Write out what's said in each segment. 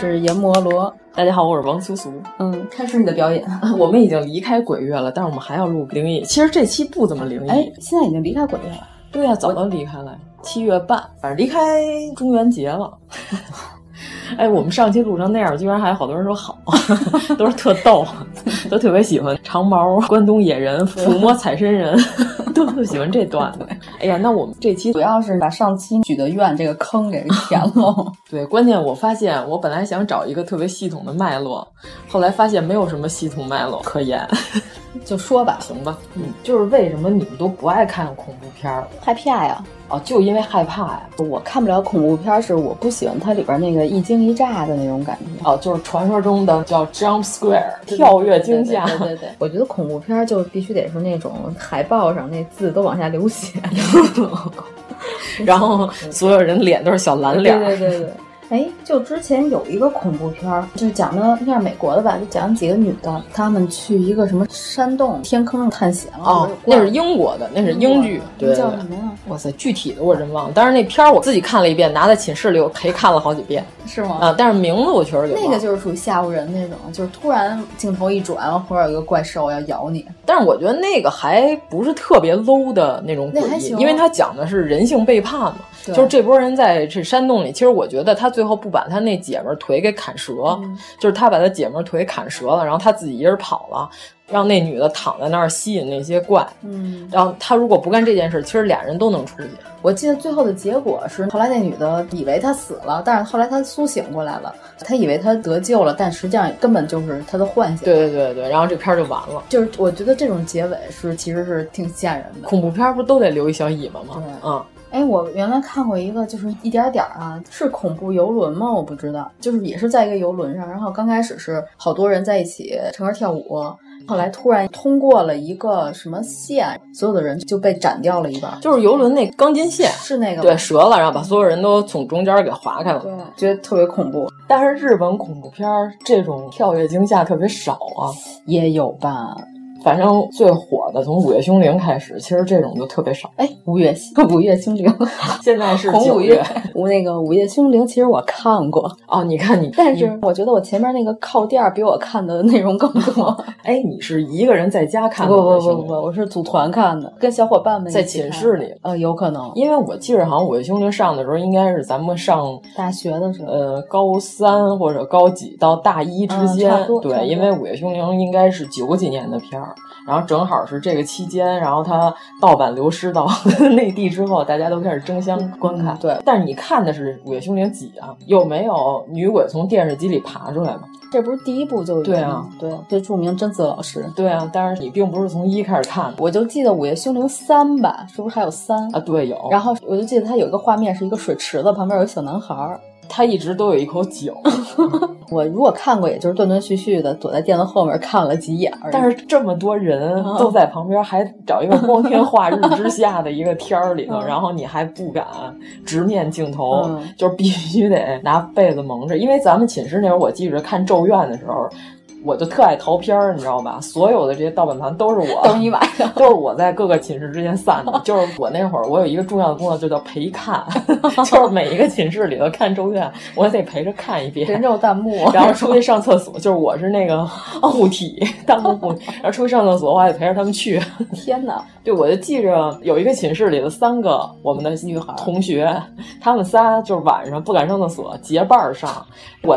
是阎摩罗。大家好，我是王苏苏。嗯，开始你的表演。我们已经离开鬼月了，但是我们还要录灵异。其实这期不怎么灵异。哎，现在已经离开鬼月了。对呀、早都离开了，七月半，反正离开中元节了。哎，我们上期录成那样，居然还有好多人说好，都是特逗，都特别喜欢长毛关东野人抚摸彩身人，都特喜欢这段子。哎呀，那我们这期主要是把上期许的愿这个坑给填了。对，关键我发现我本来想找一个特别系统的脉络，后来发现没有什么系统脉络可言。就说吧，行吧，嗯，就是为什么你们都不爱看恐怖片儿？害怕呀。哦，就因为害怕呀！我看不了恐怖片，是我不喜欢它里边那个一惊一乍的那种感觉。哦，就是传说中的叫 jump square，跳跃惊吓。对对对，我觉得恐怖片就必须得是那种海报上那字都往下流血，然后所有人脸都是小蓝脸。对对对对。哎，就之前有一个恐怖片儿，就讲的应该是美国的吧，就讲几个女的，她们去一个什么山洞天坑探险了。哦，那是英国的，那是英剧。对叫什么呀？哇塞，具体的我真忘了。但是那片儿我自己看了一遍，拿在寝室里我陪看了好几遍。是吗？啊，但是名字我确实有那个就是属于吓唬人那种，就是突然镜头一转，或者有一个怪兽要咬你。但是我觉得那个还不是特别 low 的那种诡异，因为它讲的是人性背叛嘛。就是这波人在这山洞里，其实我觉得他最后不把他那姐们儿腿给砍折，嗯、就是他把他姐们儿腿砍折了，然后他自己一人跑了，让那女的躺在那儿吸引那些怪。嗯，然后他如果不干这件事，其实俩人都能出去。我记得最后的结果是，后来那女的以为他死了，但是后来他苏醒过来了，他以为他得救了，但实际上根本就是他的幻想。对对对对，然后这片儿就完了。就是我觉得这种结尾是其实是挺吓人的。恐怖片不都得留一小尾巴吗？对，嗯。哎，我原来看过一个，就是一点点啊，是恐怖游轮吗？我不知道，就是也是在一个游轮上，然后刚开始是好多人在一起唱歌跳舞，后来突然通过了一个什么线，所有的人就被斩掉了一半，就是游轮那钢筋线，是那个对折了，然后把所有人都从中间给划开了，对，觉得特别恐怖。但是日本恐怖片这种跳跃惊吓特别少啊，也有吧。反正最火的从《午夜凶铃》开始，其实这种就特别少。哎，午夜 午夜凶铃，现在是红五月。我那个《午夜凶铃》其实我看过哦，你看你，但是我觉得我前面那个靠垫比我看的内容更多。哎，你是一个人在家看的？不不不不，我是组团看的，跟小伙伴们在寝室里。呃，有可能，因为我记着好像《午夜凶铃》上的时候，应该是咱们上大学的时候，呃，高三或者高几到大一之间。嗯、对，因为《午夜凶铃》应该是九几年的片儿，然后正好。是这个期间，然后它盗版流失到 内地之后，大家都开始争相观看。嗯、对，但是你看的是《午夜凶铃》几啊？有没有女鬼从电视机里爬出来吗？这不是第一部就有对啊，对，最著名贞子老师。对啊，但是你并不是从一开始看的，我就记得《午夜凶铃三》吧，是不是还有三啊？对，有。然后我就记得它有一个画面是一个水池子旁边有一小男孩儿。他一直都有一口井。我如果看过，也就是断断续续的躲在垫子后面看了几眼。但是这么多人都在旁边，还找一个光天化日之下的一个天儿里头，然后你还不敢直面镜头，嗯、就是必须得拿被子蒙着。因为咱们寝室那会儿，我记着看《咒怨》的时候。我就特爱淘片儿，你知道吧？所有的这些盗版盘都是我，都是你买的，都是我在各个寝室之间散的。就是我那会儿，我有一个重要的工作，就叫陪看，就是每一个寝室里头看《咒怨》，我得陪着看一遍，人肉弹幕，然后出去上厕所，就是我是那个护体弹幕护体，然后出去上厕所，我还得陪着他们去。天哪！对，我就记着有一个寝室里的三个我们的女孩同学，他们仨就是晚上不敢上厕所，结伴上。我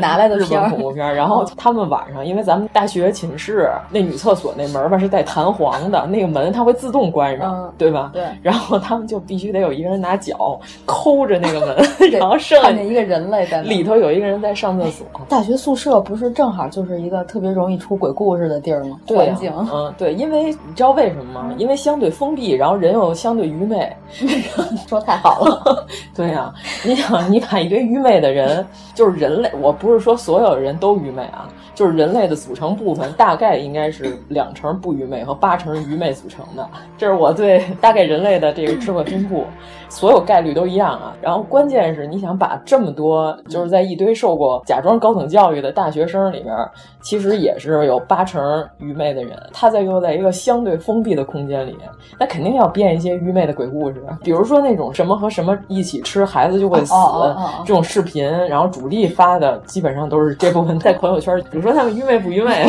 拿来的日本恐怖片，然后他们晚上，因为咱们大学寝室那女厕所那门吧是带弹簧的，那个门它会自动关上，嗯、对吧？对。然后他们就必须得有一个人拿脚抠着那个门，然后剩看见一个人类在里头有一个人在上厕所。大学宿舍不是正好就是一个特别容易出鬼故事的地儿吗？对、环境，嗯，对，因为你知道为什么吗？因为相对封闭，然后人又相对愚昧。说太好了。对呀、啊，你想，你把一堆愚昧的人，就是人类，我不是说所有人都愚昧啊，就是人类的组成部分大概应该是两成不愚昧和八成愚昧组成的，这是我对大概人类的这个智慧分布，所有概率都一样啊。然后关键是你想把这么多就是在一堆受过假装高等教育的大学生里边，其实也是有八成愚昧的人，他在又在一个相对封闭的空间里，那肯定要编一些愚昧的鬼故事，比如说那种什么和什么一起吃孩子就会死、哦哦哦、这种视频，然后主力发的基本上都是这部分在朋友圈，比如说他们愚昧不愚昧，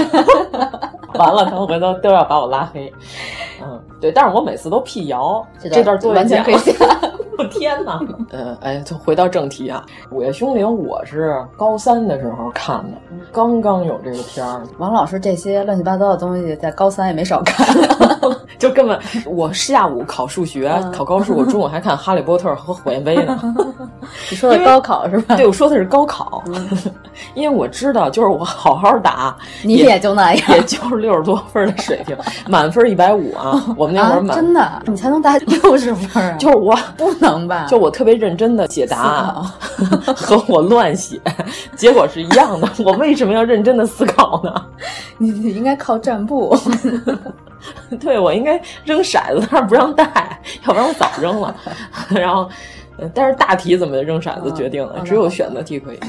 完了他们回头都要把我拉黑。嗯，对，但是我每次都辟谣，这段完全可以下。我天哪！呃，哎，就回到正题啊，《午夜凶铃》我是高三的时候看的，刚刚有这个片儿。王老师这些乱七八糟的东西，在高三也没少看，就根本我下午考数学、嗯、考高数，我中午还看《哈利波特》和《火焰杯》呢。你说的高考是吧？对，我说的是高考，因为我知道，就是我好好答，你也就那样，也就是六十多分的水平，满分一百五啊。我们那会儿满、啊、真的，你才能答六十分啊？就是我不能吧？就我特别认真的写答案，和我乱写，结果是一样的。我为什么要认真的思考呢？你你应该靠占卜。对，我应该 扔骰子，但是不让带，要不然我早扔了。然后，但是大题怎么扔骰子决定了，嗯、只有选择题可以。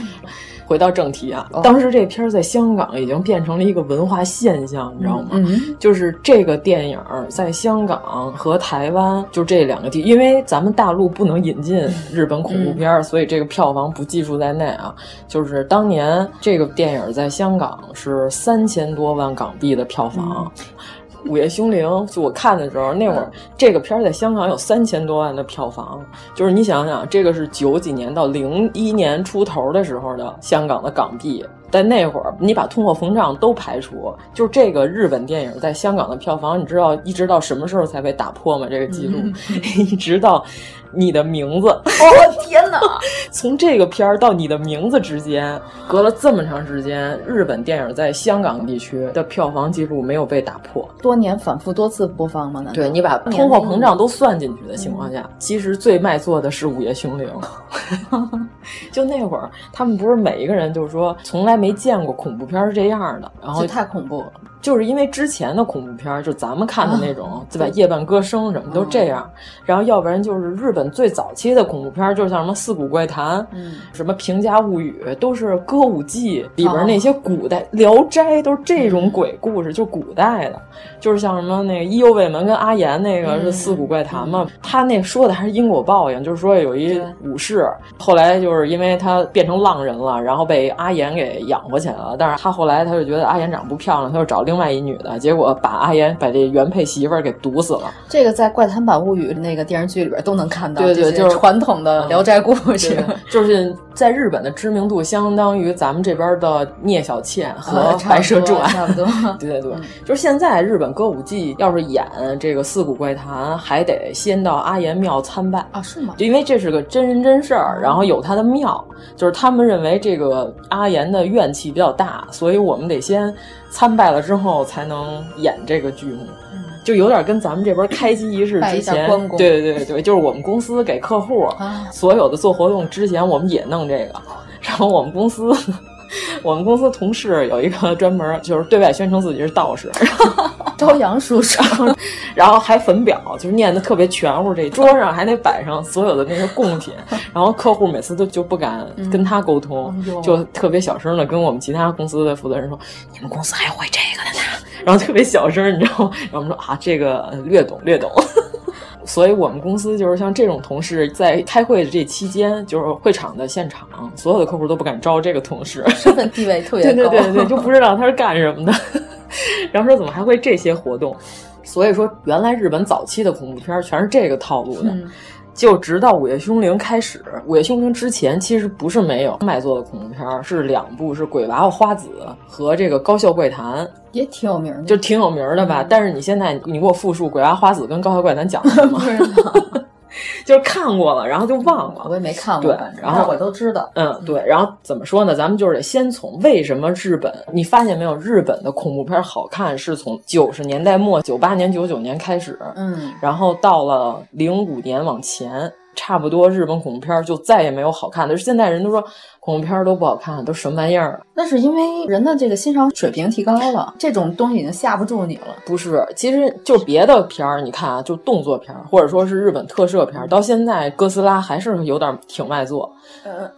回到正题啊，当时这片儿在香港已经变成了一个文化现象，你知道吗？嗯、就是这个电影在香港和台湾就这两个地，因为咱们大陆不能引进日本恐怖片，嗯、所以这个票房不计数在内啊。就是当年这个电影在香港是三千多万港币的票房。嗯《午夜凶铃》就我看的时候，那会儿这个片儿在香港有三千多万的票房，就是你想想，这个是九几年到零一年出头的时候的香港的港币。在那会儿，你把通货膨胀都排除，就是这个日本电影在香港的票房，你知道一直到什么时候才被打破吗？这个记录，嗯、一直到你的名字。哦天哪！从这个片儿到你的名字之间，隔了这么长时间，日本电影在香港地区的票房记录没有被打破。多年反复多次播放吗？对你把通货膨胀都算进去的情况下，嗯、其实最卖座的是《午夜凶铃》。就那会儿，他们不是每一个人就是说从来没见过恐怖片是这样的，然后太恐怖了。就是因为之前的恐怖片，就咱们看的那种，对吧？夜半歌声什么都这样。然后要不然就是日本最早期的恐怖片，就像什么《四谷怪谈》，嗯，什么《平家物语》，都是歌舞伎里边那些古代《聊斋》都是这种鬼故事，就古代的。就是像什么那个伊右卫门跟阿岩那个是《四谷怪谈》嘛，他那说的还是因果报应，就是说有一武士，后来就是因为他变成浪人了，然后被阿岩给养活起来了。但是他后来他就觉得阿岩长得不漂亮，他就找另外一女的，结果把阿岩把这原配媳妇儿给毒死了。这个在《怪谈版物语》那个电视剧里边都能看到，对对，就是传统的《聊斋》故事，就是在日本的知名度相当于咱们这边的聂小倩和《白蛇传》差不多。对对对，就是现在日本歌舞伎要是演这个四谷怪谈，还得先到阿岩庙参拜啊？是吗？就因为这是个真人真事儿，然后有他的庙，就是他们认为这个阿岩的怨气比较大，所以我们得先参拜了之后才能演这个剧目。就有点跟咱们这边开机仪式之前，对对对对，就是我们公司给客户、啊、所有的做活动之前，我们也弄这个，然后我们公司。我们公司同事有一个专门就是对外宣称自己是道士，朝阳叔叔，然后还粉表，就是念的特别全乎。这桌上还得摆上所有的那些贡品，然后客户每次都就不敢跟他沟通，嗯、就特别小声的跟我们其他公司的负责人说：“你们公司还会这个的呢。”然后特别小声，你知道吗？然后我们说啊，这个略懂略懂。所以我们公司就是像这种同事，在开会的这期间，就是会场的现场，所有的客户都不敢招这个同事，身份地位特别 高，对对对对，就不知道他是干什么的。然后说怎么还会这些活动？所以说，原来日本早期的恐怖片全是这个套路的。嗯就直到《午夜凶铃》开始，《午夜凶铃》之前其实不是没有卖座的恐怖片，是两部，是《鬼娃娃花子》和这个《高校怪谈》，也挺有名的，就挺有名的吧。嗯、但是你现在你给我复述《鬼娃娃花子》跟《高校怪谈》讲的什么？就是看过了，然后就忘了。我也没看过，对，然后我都知道。嗯，对，然后怎么说呢？咱们就是得先从为什么日本，你发现没有？日本的恐怖片好看是从九十年代末、九八年、九九年开始，嗯，然后到了零五年往前。差不多，日本恐怖片就再也没有好看的。现在人都说恐怖片都不好看，都什么玩意儿？那是因为人的这个欣赏水平提高了，这种东西已经吓不住你了。不是，其实就别的片儿，你看啊，就动作片或者说是日本特摄片，到现在哥斯拉还是有点挺卖座。呃，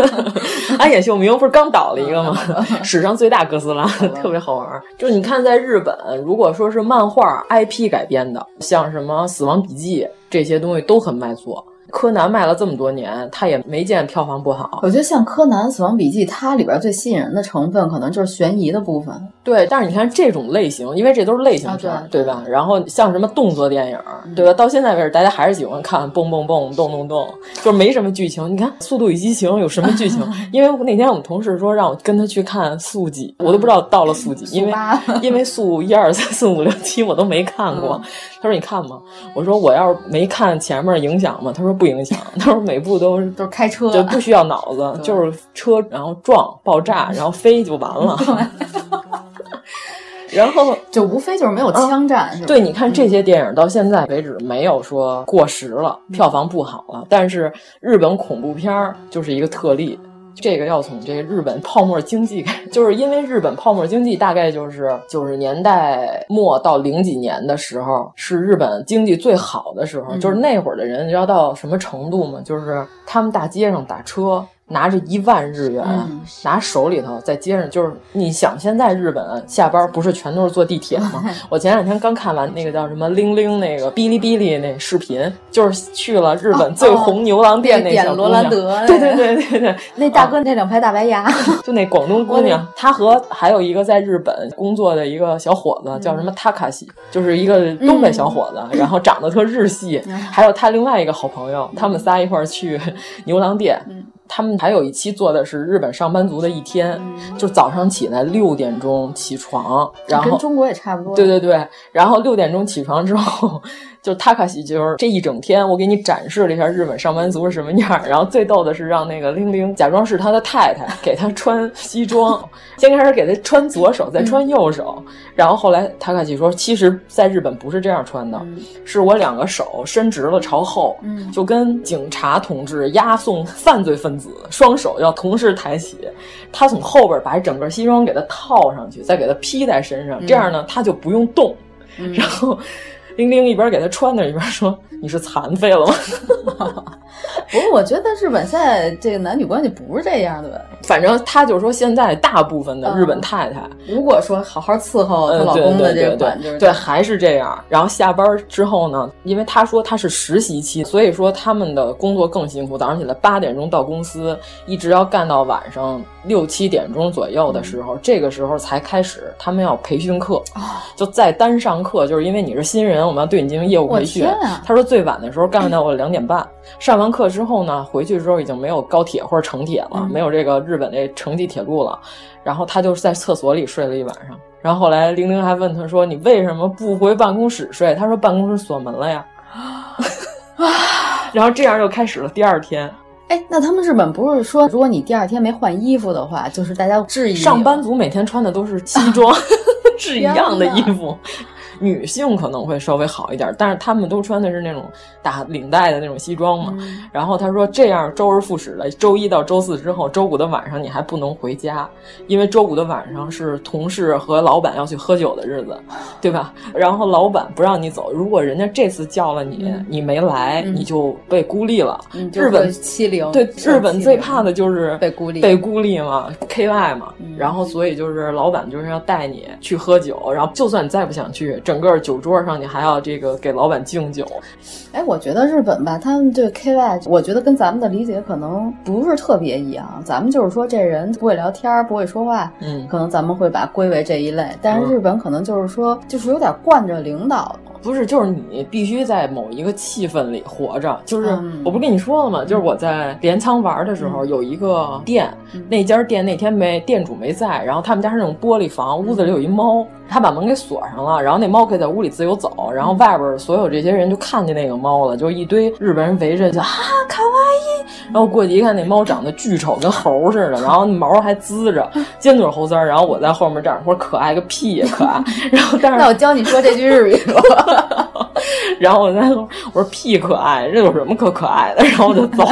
安野秀明不是刚倒了一个吗？史上最大哥斯拉，特别好玩。就是你看，在日本，如果说是漫画 IP 改编的，像什么《死亡笔记》这些东西都很卖座。柯南卖了这么多年，他也没见票房不好。我觉得像柯南《死亡笔记》，它里边最吸引人的成分可能就是悬疑的部分。对，但是你看这种类型，因为这都是类型片，啊、对,对吧？然后像什么动作电影，嗯、对吧？到现在为止，大家还是喜欢看蹦蹦蹦、动动动，就是没什么剧情。你看《速度与激情》有什么剧情？因为那天我们同事说让我跟他去看速几，我都不知道到了速几，因为 因为速一二三四五六七我都没看过。嗯、他说你看吗？我说我要是没看前面影响吗？他说不影响。他说。每部都是都是开车，就不需要脑子，就是车，然后撞、爆炸，然后飞就完了。然后就无非就是没有枪战，啊、对，你看这些电影到现在为止没有说过时了，嗯、票房不好了。但是日本恐怖片儿就是一个特例。这个要从这个日本泡沫经济开，就是因为日本泡沫经济大概就是九十年代末到零几年的时候，是日本经济最好的时候。嗯、就是那会儿的人，你知道到什么程度吗？就是他们大街上打车。拿着一万日元，嗯、拿手里头在街上，就是你想现在日本下班不是全都是坐地铁吗？我前两天刚看完那个叫什么“铃铃”那个哔哩哔哩那视频，就是去了日本最红牛郎店那小姑娘，罗兰德，对对对对对，那大哥那两排大白牙，就那广东姑娘，她和还有一个在日本工作的一个小伙子叫什么塔卡西，就是一个东北小伙子，嗯、然后长得特日系，还有他另外一个好朋友，他们仨一块儿去牛郎店。嗯他们还有一期做的是日本上班族的一天，嗯、就早上起来六点钟起床，然后跟中国也差不多。对对对，然后六点钟起床之后，就塔卡西就是这一整天，我给你展示了一下日本上班族是什么样。然后最逗的是让那个玲玲假装是他的太太，给他穿西装，先开始给他穿左手，再穿右手。嗯、然后后来塔卡西说，其实在日本不是这样穿的，嗯、是我两个手伸直了朝后，嗯、就跟警察同志押送犯罪分子。双手要同时抬起，他从后边把整个西装给他套上去，再给他披在身上，嗯、这样呢他就不用动。嗯、然后玲玲一边给他穿着，一边说：“你是残废了吗？” 不过我觉得日本现在这个男女关系不是这样的吧？反正他就说现在大部分的日本太太，嗯、如果说好好伺候她老公的这个款，对对还是这样。然后下班之后呢，因为他说他是实习期，所以说他们的工作更辛苦。早上起来八点钟到公司，一直要干到晚上六七点钟左右的时候，嗯、这个时候才开始他们要培训课，哦、就再单上课，就是因为你是新人，我们要对你进行业务培训。啊、他说最晚的时候干到我两点半，上完课之后呢，回去之后已经没有高铁或者城铁了，嗯、没有这个日本这城际铁路了。然后他就在厕所里睡了一晚上。然后后来玲玲还问他说：“你为什么不回办公室睡？”他说：“办公室锁门了呀。” 然后这样又开始了第二天。哎，那他们日本不是说，如果你第二天没换衣服的话，就是大家质疑上班族每天穿的都是西装，是一样的衣服。女性可能会稍微好一点，但是他们都穿的是那种打领带的那种西装嘛。嗯、然后他说这样周而复始的，周一到周四之后，周五的晚上你还不能回家，因为周五的晚上是同事和老板要去喝酒的日子，对吧？然后老板不让你走，如果人家这次叫了你，嗯、你没来，嗯、你就被孤立了。嗯、日本欺凌，对日本最怕的就是被孤立，被孤立嘛，KY 嘛。嗯然后所以就是老板就是要带你去喝酒，然后就算你再不想去，整个酒桌上你还要这个给老板敬酒。哎，我觉得日本吧，他们对 KY，我觉得跟咱们的理解可能不是特别一样。咱们就是说这人不会聊天，不会说话，嗯，可能咱们会把归为这一类。但是日本可能就是说，就是有点惯着领导。不是，就是你必须在某一个气氛里活着。就是、嗯、我不是跟你说了吗？就是我在镰仓玩的时候，嗯、有一个店，嗯、那家店那天没店主没在，然后他们家是那种玻璃房，屋子里有一猫，他把门给锁上了，然后那猫可以在屋里自由走，然后外边所有这些人就看见那个猫了，就一堆日本人围着就啊卡哇伊，然后过去一看那猫长得巨丑，跟猴似的，然后毛还滋着，尖嘴猴腮，然后我在后面这样说可爱个屁呀可爱，然后但是那我教你说这句日语吧。然后我在说，我说屁可爱，这有什么可可爱的？然后我就走。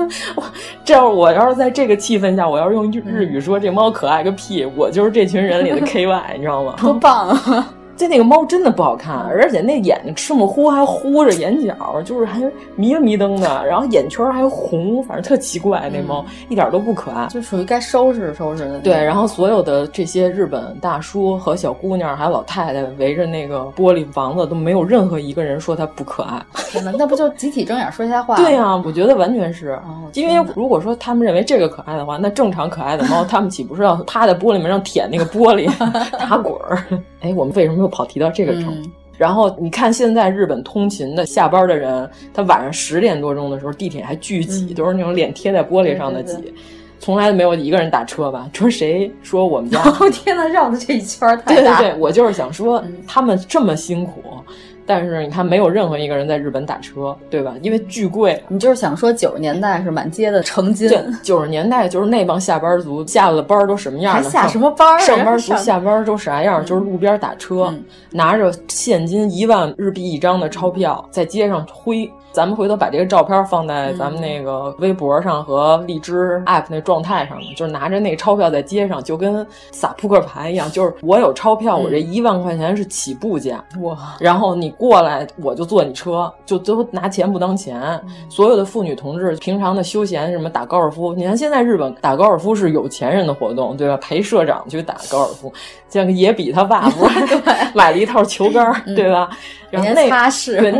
这要我要是在这个气氛下，我要是用日语说这猫可爱个屁，我就是这群人里的 KY，你知道吗？多棒啊！这那个猫真的不好看，而且那眼睛赤目呼还呼着眼角，就是还迷了迷瞪的，然后眼圈还红，反正特奇怪。那猫、嗯、一点都不可爱，就属于该收拾收拾的。对，然后所有的这些日本大叔和小姑娘还有老太太围着那个玻璃房子，都没有任何一个人说它不可爱。天哪，那不就集体睁眼说瞎话？对呀、啊，我觉得完全是，哦、因为如果说他们认为这个可爱的话，那正常可爱的猫，他们岂不是要趴在玻璃门上舔那个玻璃 打滚儿？哎，我们为什么又跑题到这个程度？嗯、然后你看，现在日本通勤的下班的人，他晚上十点多钟的时候，地铁还巨挤，嗯、都是那种脸贴在玻璃上的挤，对对对从来没有一个人打车吧？说谁说我们家？哦天呐，绕的这一圈太大！对对对，我就是想说，嗯他们这么辛苦。但是你看，没有任何一个人在日本打车，对吧？因为巨贵。你就是想说九十年代是满街的成金，对，九十年代就是那帮下班族下了班都什么样还下什么班儿？上班族下班都啥样？就是路边打车，嗯、拿着现金一万日币一张的钞票在街上挥。咱们回头把这个照片放在咱们那个微博上和荔枝 app 那状态上，就是拿着那个钞票在街上，就跟撒扑克牌一样。就是我有钞票，我这一万块钱是起步价，哇！然后你过来，我就坐你车，就都拿钱不当钱。所有的妇女同志平常的休闲什么打高尔夫，你看现在日本打高尔夫是有钱人的活动，对吧？陪社长去打高尔夫，像野比他爸不是 买了一套球杆，对吧？然后那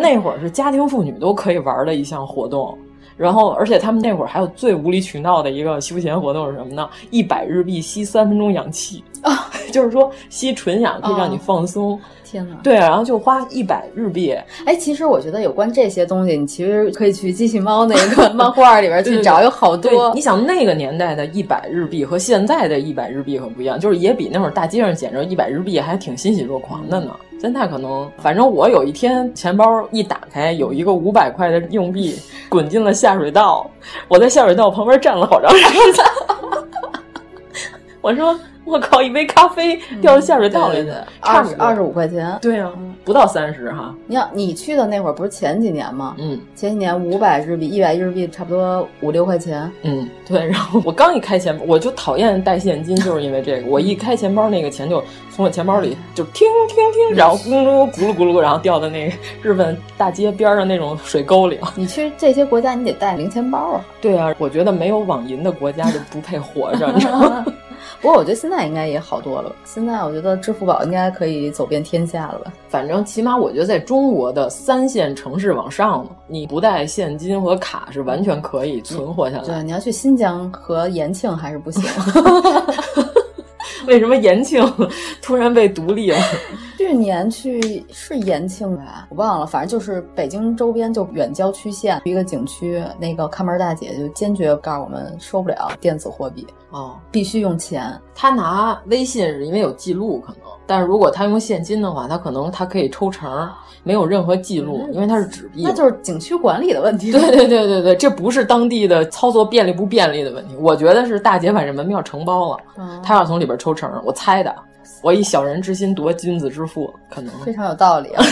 那会儿是家庭妇女都可以玩的一项活动。然后，而且他们那会儿还有最无理取闹的一个休闲活动是什么呢？一百日币吸三分钟氧气啊，就是说吸纯氧可以让你放松。哦、天哪！对，然后就花一百日币。哎，其实我觉得有关这些东西，你其实可以去机器猫那个 漫画里边去找，有好多。你想那个年代的一百日币和现在的一百日币可不一样，就是也比那会儿大街上捡着一百日币还挺欣喜若狂的呢。现在可能，反正我有一天钱包一打开，有一个五百块的硬币滚进了下水道，我在下水道旁边站了好长时间。我说。我靠！一杯咖啡掉到下水道里去，二十二十五块钱。对啊，不到三十哈。你要，你去的那会儿不是前几年吗？嗯，前几年五百日币，一百日币差不多五六块钱。嗯，对。然后我刚一开钱包，我就讨厌带现金，就是因为这个。我一开钱包，那个钱就从我钱包里就听听听，然后咕噜咕噜咕噜，然后掉到那个日本大街边上那种水沟里。你去这些国家，你得带零钱包啊。对啊，我觉得没有网银的国家就不配活着，你知道吗？不过我觉得现在应该也好多了。现在我觉得支付宝应该可以走遍天下了吧？反正起码我觉得在中国的三线城市往上，你不带现金和卡是完全可以存活下来。对，你要去新疆和延庆还是不行。为什么延庆突然被独立了？去年去是延庆吧，我忘了，反正就是北京周边就远郊区县一个景区，那个看门大姐就坚决告诉我们收不了电子货币哦，必须用钱。他拿微信是因为有记录可能，但是如果他用现金的话，他可能他可以抽成，没有任何记录，因为它是纸币。那就是景区管理的问题。对对对对对，这不是当地的操作便利不便利的问题，我觉得是大姐把这门票承包了，嗯、她要从里边抽成，我猜的。我以小人之心夺君子之腹，可能非常有道理啊。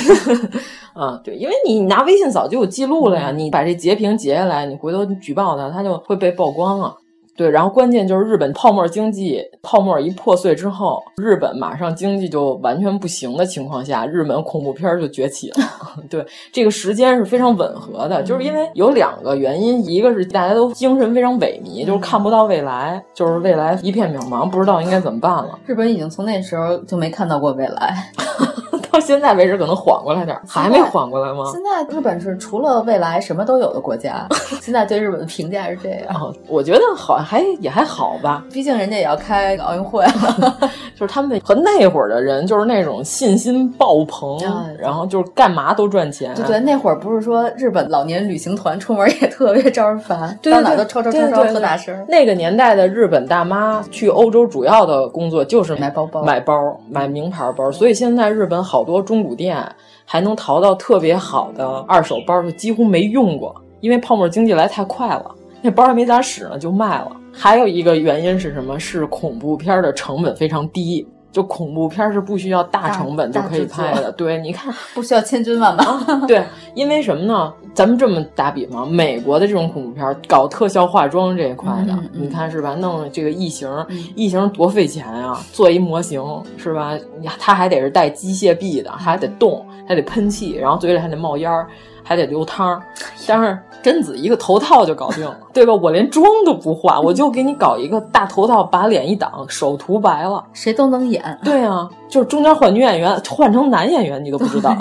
啊，对，因为你拿微信早就有记录了呀，你把这截屏截下来，你回头举报他，他就会被曝光了。对，然后关键就是日本泡沫经济泡沫一破碎之后，日本马上经济就完全不行的情况下，日本恐怖片就崛起了。对，这个时间是非常吻合的，就是因为有两个原因，一个是大家都精神非常萎靡，就是看不到未来，就是未来一片渺茫，不知道应该怎么办了。日本已经从那时候就没看到过未来。到现在为止，可能缓过来点，还没缓过来吗？现在日本是除了未来什么都有的国家。现在对日本的评价是这样，哦、我觉得好还也还好吧，毕竟人家也要开奥运会 了。就是他们和那会儿的人，就是那种信心爆棚，嗯、然后就是干嘛都赚钱。对对，那会儿不是说日本老年旅行团出门也特别招人烦，对到哪都吵吵吵吵特大声。那个年代的日本大妈去欧洲主要的工作就是买包包、买包、买名牌包，所以现在日本好好多中古店。还能淘到特别好的二手包，就几乎没用过，因为泡沫经济来太快了，那包还没咋使呢就卖了。还有一个原因是什么？是恐怖片的成本非常低，就恐怖片是不需要大成本就可以拍的。对，你看不需要千军万马。对，因为什么呢？咱们这么打比方，美国的这种恐怖片搞特效化妆这一块的，嗯嗯、你看是吧？弄这个异形，异形多费钱啊！做一模型是吧？它还得是带机械臂的，还得动，还得喷气，然后嘴里还得冒烟儿，还得留汤儿。但是贞子一个头套就搞定了，对吧？我连妆都不化，我就给你搞一个大头套，把脸一挡，手涂白了，谁都能演。对啊，就是中间换女演员，换成男演员你都不知道。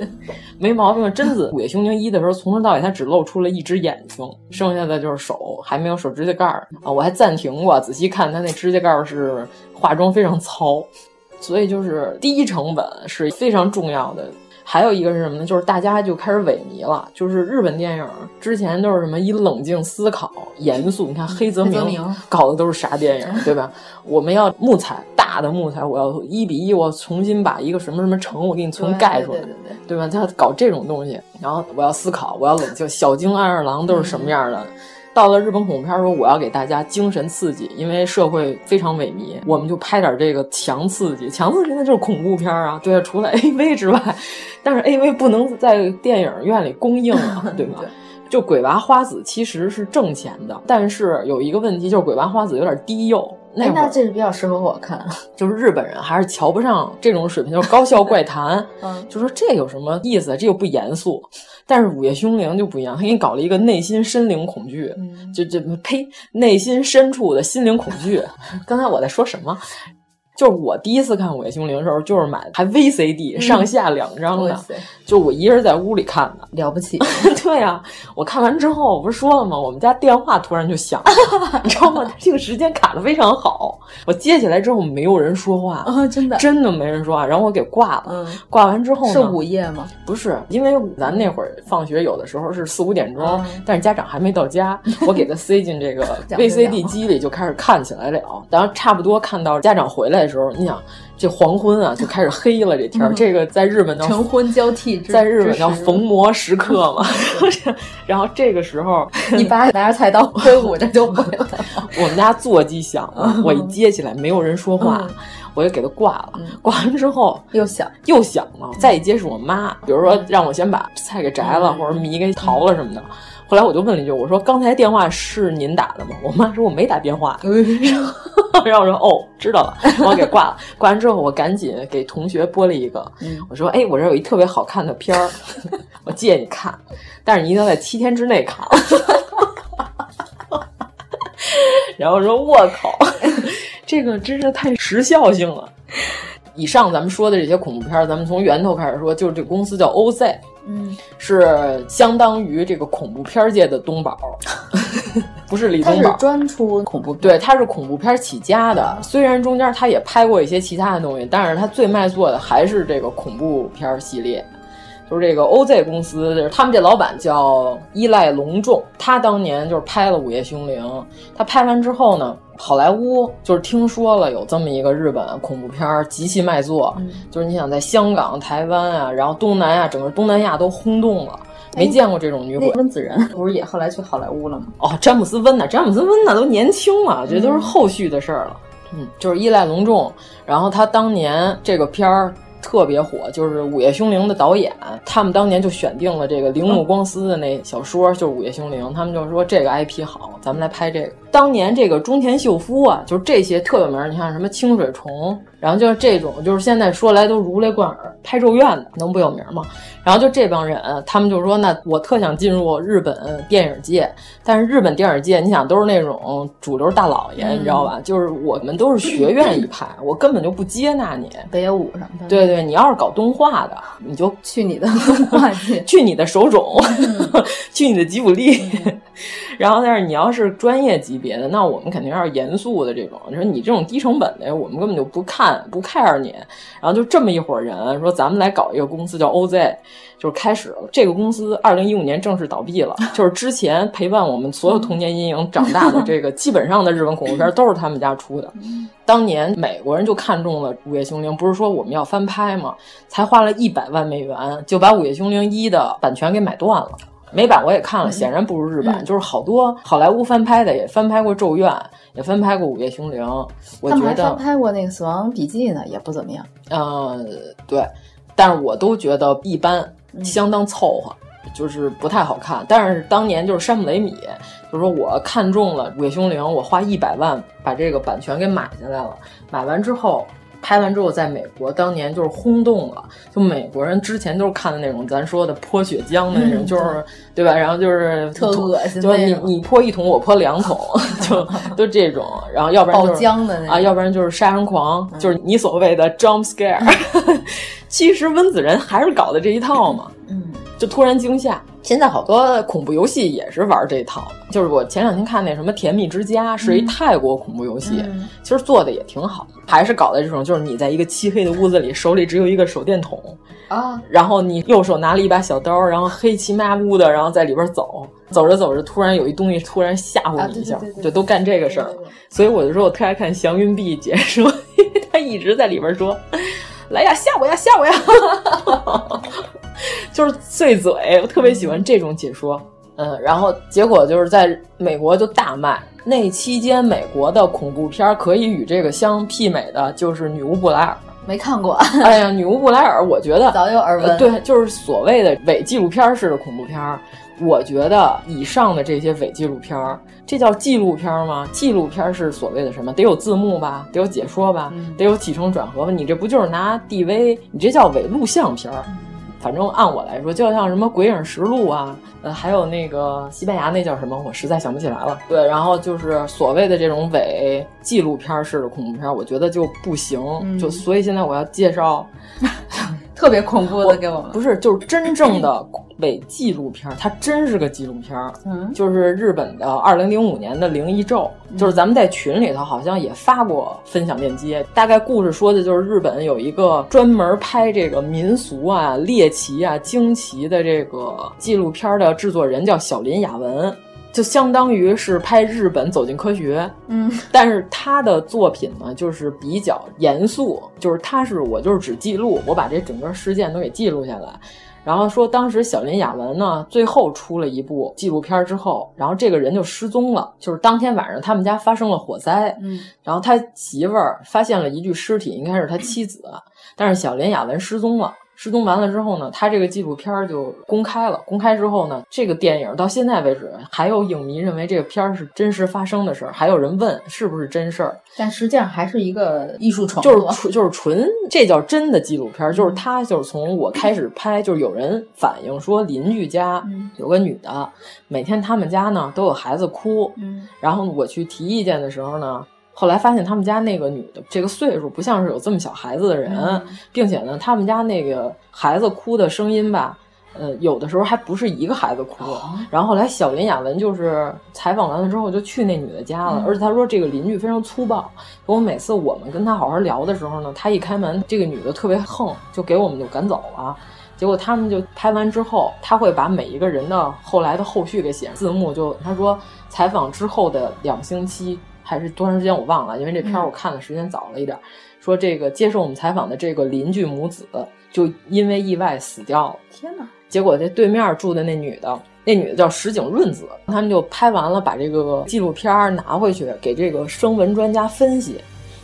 没毛病。贞子《午夜凶铃一》的时候，从头到尾她只露出了一只眼睛，剩下的就是手，还没有手指甲盖儿啊！我还暂停过，仔细看她那指甲盖儿是化妆非常糙，所以就是低成本是非常重要的。还有一个是什么呢？就是大家就开始萎靡了。就是日本电影之前都是什么以冷静思考、严肃。你看黑泽明搞的都是啥电影，对吧？我们要木材，大的木材，我要一比一，我重新把一个什么什么城，我给你重盖出来，对对对对吧？他搞这种东西，然后我要思考，我要冷静。小津安二郎都是什么样的？到了日本恐怖片说，我要给大家精神刺激，因为社会非常萎靡，我们就拍点这个强刺激。强刺激那就是恐怖片啊，对啊，除了 A V 之外，但是 A V 不能在电影院里公映啊，对吧？就鬼娃花子其实是挣钱的，但是有一个问题就是鬼娃花子有点低幼。那哎，那这是比较适合我看，就是日本人还是瞧不上这种水平，就是高校怪谈，嗯，就说这有什么意思？这又不严肃。但是《午夜凶铃》就不一样，他给你搞了一个内心深灵恐惧，嗯、就就呸，内心深处的心灵恐惧。刚才我在说什么？就是我第一次看《午夜凶铃》的时候，就是买还 VCD 上下两张的，嗯、就我一人在屋里看的，了不起。对呀、啊，我看完之后，我不是说了吗？我们家电话突然就响了，你知道吗？这个时间卡的非常好。我接起来之后，没有人说话啊、哦，真的，真的没人说话。然后我给挂了，嗯，挂完之后呢？是午夜吗？不是，因为咱那会儿放学有的时候是四五点钟，嗯、但是家长还没到家，我给他塞进这个 VCD 机里就开始看起来了。然后差不多看到家长回来的时候，你想。这黄昏啊，就开始黑了。这天儿，嗯、这个在日本叫晨昏交替，在日本叫逢魔时刻嘛。然后这个时候，你爸拿着菜刀挥舞着就回来了。我们家座机响了，我一接起来，没有人说话，嗯、我就给他挂了。挂完之后又响，又响了。再一接是我妈，比如说让我先把菜给摘了，嗯、或者米给淘了什么的。后来我就问了一句：“我说刚才电话是您打的吗？”我妈说：“我没打电话。” 然后我说：“哦，知道了。”我给挂了。挂完之后，我赶紧给同学拨了一个，嗯、我说：“哎，我这有一特别好看的片儿，我借你看，但是你一定要在七天之内看。”然后说：“我靠，这个真是太时效性了。”以上咱们说的这些恐怖片，咱们从源头开始说，就是这公司叫 OZ，嗯，是相当于这个恐怖片界的东宝，不是李东宝，专出恐怖片，对，他是恐怖片起家的。虽然中间他也拍过一些其他的东西，但是他最卖座的还是这个恐怖片系列。就是这个 OZ 公司，他们这老板叫依赖隆重，他当年就是拍了《午夜凶铃》，他拍完之后呢，好莱坞就是听说了有这么一个日本恐怖片极其卖座，嗯、就是你想在香港、台湾啊，然后东南亚，整个东南亚都轰动了。没见过这种女鬼，温子仁 不是也后来去好莱坞了吗？哦，詹姆斯温呐，詹姆斯温呐都年轻了，这都是后续的事儿了。嗯，就是依赖隆重。然后他当年这个片儿特别火，就是《午夜凶铃》的导演，他们当年就选定了这个铃木光司的那小说，就是《午夜凶铃》，他们就说这个 IP 好，咱们来拍这个。当年这个中田秀夫啊，就是这些特有名，你像什么清水虫，然后就是这种，就是现在说来都如雷贯耳，拍《咒怨》的能不有名吗？然后就这帮人，他们就说，那我特想进入日本电影界，但是日本电影界，你想都是那种主流大佬爷，你知道吧？就是我们都是学院一派，我根本就不接纳你。北野武什么的。对对，你要是搞动画的，你就去你的动画界，去你的手冢，去你的吉卜力。然后，但是你要是专业级别的，那我们肯定要是严肃的这种。你说你这种低成本的，我们根本就不看不 care 你。然后就这么一伙人说，咱们来搞一个公司叫 OZ，就是开始了。这个公司二零一五年正式倒闭了。就是之前陪伴我们所有童年阴影长大的这个基本上的日本恐怖片都是他们家出的。当年美国人就看中了《午夜凶铃》，不是说我们要翻拍吗？才花了一百万美元就把《午夜凶铃一》的版权给买断了。美版我也看了，显然不如日版。就是好多好莱坞翻拍的，也翻拍过《咒怨》，也翻拍过《午夜凶铃》。我觉得翻拍过那个《死亡笔记》呢，也不怎么样。嗯，对，但是我都觉得一般，相当凑合，就是不太好看。但是当年就是山姆雷米，就是说我看中了《午夜凶铃》，我花一百万把这个版权给买下来了。买完之后。拍完之后，在美国当年就是轰动了，就美国人之前都是看的那种咱说的泼血浆的那种，就是对吧？然后就是特恶心，就是你你泼一桶，我泼两桶，就都这种。然后要不然就是浆的那啊，要不然就是杀人狂，就是你所谓的 jump scare。其实温子仁还是搞的这一套嘛，嗯，就突然惊吓。现在好多恐怖游戏也是玩这套，就是我前两天看那什么《甜蜜之家》，是一泰国恐怖游戏，其实做的也挺好，还是搞的这种，就是你在一个漆黑的屋子里，手里只有一个手电筒啊，然后你右手拿了一把小刀，然后黑漆麻乌的，然后在里边走，走着走着，突然有一东西突然吓唬你一下，就都干这个事儿。所以我就说我特爱看祥云碧解说，因为他一直在里边说。来呀，吓我呀，吓我呀！就是碎嘴，我特别喜欢这种解说。嗯，然后结果就是在美国就大卖。那期间，美国的恐怖片可以与这个相媲美的，就是《女巫布莱尔》。没看过。哎呀，《女巫布莱尔》，我觉得早有耳闻。对，就是所谓的伪纪录片式的恐怖片。我觉得以上的这些伪纪录片儿，这叫纪录片吗？纪录片是所谓的什么？得有字幕吧，得有解说吧，得有起承转合吧？你这不就是拿 DV？你这叫伪录像片儿。反正按我来说，就像什么《鬼影实录》啊，呃，还有那个西班牙那叫什么，我实在想不起来了。对，然后就是所谓的这种伪纪录片式的恐怖片，我觉得就不行。就所以现在我要介绍。特别恐怖的给我们，不是，就是真正的伪纪录片，它真是个纪录片。嗯，就是日本的二零零五年的《灵异咒》，就是咱们在群里头好像也发过分享链接。大概故事说的就是日本有一个专门拍这个民俗啊、猎奇啊、惊奇的这个纪录片的制作人叫小林雅文。就相当于是拍日本走进科学，嗯，但是他的作品呢，就是比较严肃，就是他是我就是只记录，我把这整个事件都给记录下来。然后说当时小林雅文呢，最后出了一部纪录片之后，然后这个人就失踪了，就是当天晚上他们家发生了火灾，嗯，然后他媳妇儿发现了一具尸体，应该是他妻子，但是小林雅文失踪了。失踪完了之后呢，他这个纪录片就公开了。公开之后呢，这个电影到现在为止，还有影迷认为这个片儿是真实发生的事儿，还有人问是不是真事儿。但实际上还是一个艺术创作，就是纯就是纯，这叫真的纪录片。就是他就是从我开始拍，就是有人反映说邻居家有个女的，每天他们家呢都有孩子哭，然后我去提意见的时候呢。后来发现他们家那个女的这个岁数不像是有这么小孩子的人，并且呢，他们家那个孩子哭的声音吧，呃，有的时候还不是一个孩子哭。然后后来小林雅文就是采访完了之后就去那女的家了，而且他说这个邻居非常粗暴。我每次我们跟他好好聊的时候呢，他一开门，这个女的特别横，就给我们就赶走了。结果他们就拍完之后，他会把每一个人的后来的后续给写字幕。就他说采访之后的两星期。还是多长时间我忘了，因为这片儿我看的时间早了一点。说这个接受我们采访的这个邻居母子就因为意外死掉了。天哪！结果这对面住的那女的，那女的叫石井润子，他们就拍完了，把这个纪录片拿回去给这个声纹专家分析。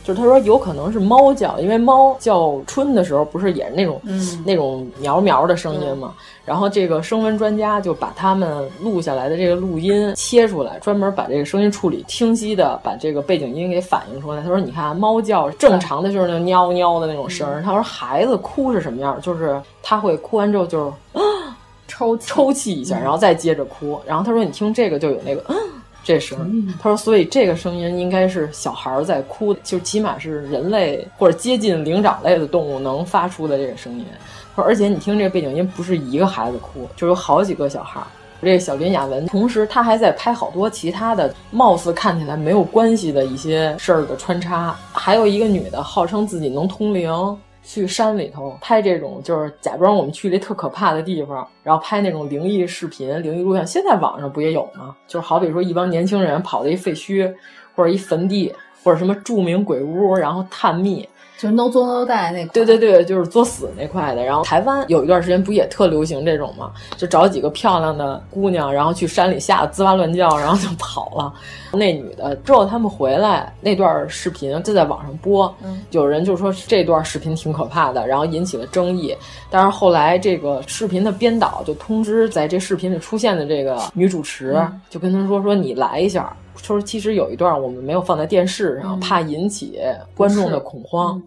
就是他说有可能是猫叫，因为猫叫春的时候不是也是那种、嗯、那种喵喵的声音嘛。然后这个声纹专家就把他们录下来的这个录音切出来，专门把这个声音处理清晰的把这个背景音给反映出来。他说：“你看猫叫正常的就是那种喵喵的那种声儿。”他说：“孩子哭是什么样？就是他会哭完之后就是啊 抽抽泣一下，然后再接着哭。然后他说：“你听这个就有那个啊。”这声，他说，所以这个声音应该是小孩在哭，就起码是人类或者接近灵长类的动物能发出的这个声音。他说，而且你听这个背景音，不是一个孩子哭，就有好几个小孩。这个小林雅文，同时他还在拍好多其他的，貌似看起来没有关系的一些事儿的穿插。还有一个女的，号称自己能通灵。去山里头拍这种，就是假装我们去了一特可怕的地方，然后拍那种灵异视频、灵异录像。现在网上不也有吗？就是好比说一帮年轻人跑到一废墟或者一坟地或者什么著名鬼屋，然后探秘。就是 no 作 no die 那块，对对对，就是作死那块的。然后台湾有一段时间不也特流行这种吗？就找几个漂亮的姑娘，然后去山里吓得滋哇乱叫，然后就跑了。那女的之后他们回来那段视频就在网上播，嗯、有人就说这段视频挺可怕的，然后引起了争议。但是后来这个视频的编导就通知在这视频里出现的这个女主持，嗯、就跟她说说你来一下。说其实有一段我们没有放在电视上，嗯、怕引起观众的恐慌。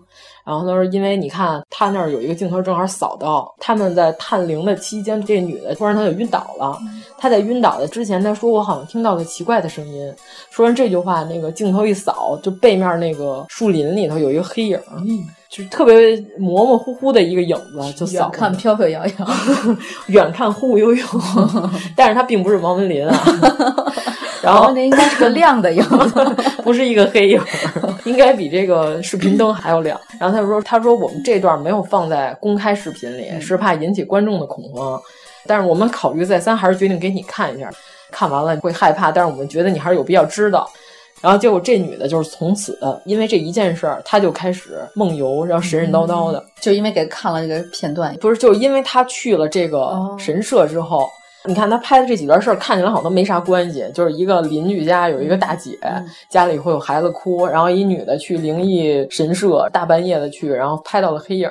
然后他说，因为你看他那儿有一个镜头正好扫到他们在探灵的期间，这女的突然她就晕倒了。她在晕倒的之前，她说我好像听到了奇怪的声音。说完这句话，那个镜头一扫，就背面那个树林里头有一个黑影，嗯、就是特别模模糊糊的一个影子，就扫远看飘飘摇摇，远看忽忽悠悠，但是他并不是王文林啊。然后那应该是个亮的影子，不是一个黑影，应该比这个视频灯还要亮。然后他说：“他说我们这段没有放在公开视频里，嗯、是怕引起观众的恐慌。但是我们考虑再三，还是决定给你看一下。看完了会害怕，但是我们觉得你还是有必要知道。”然后结果这女的就是从此因为这一件事儿，她就开始梦游，然后神神叨叨的，嗯、就因为给看了这个片段，不是，就是因为她去了这个神社之后。哦你看他拍的这几段事儿，看起来好像都没啥关系，就是一个邻居家有一个大姐，嗯、家里会有孩子哭，然后一女的去灵异神社，大半夜的去，然后拍到了黑影。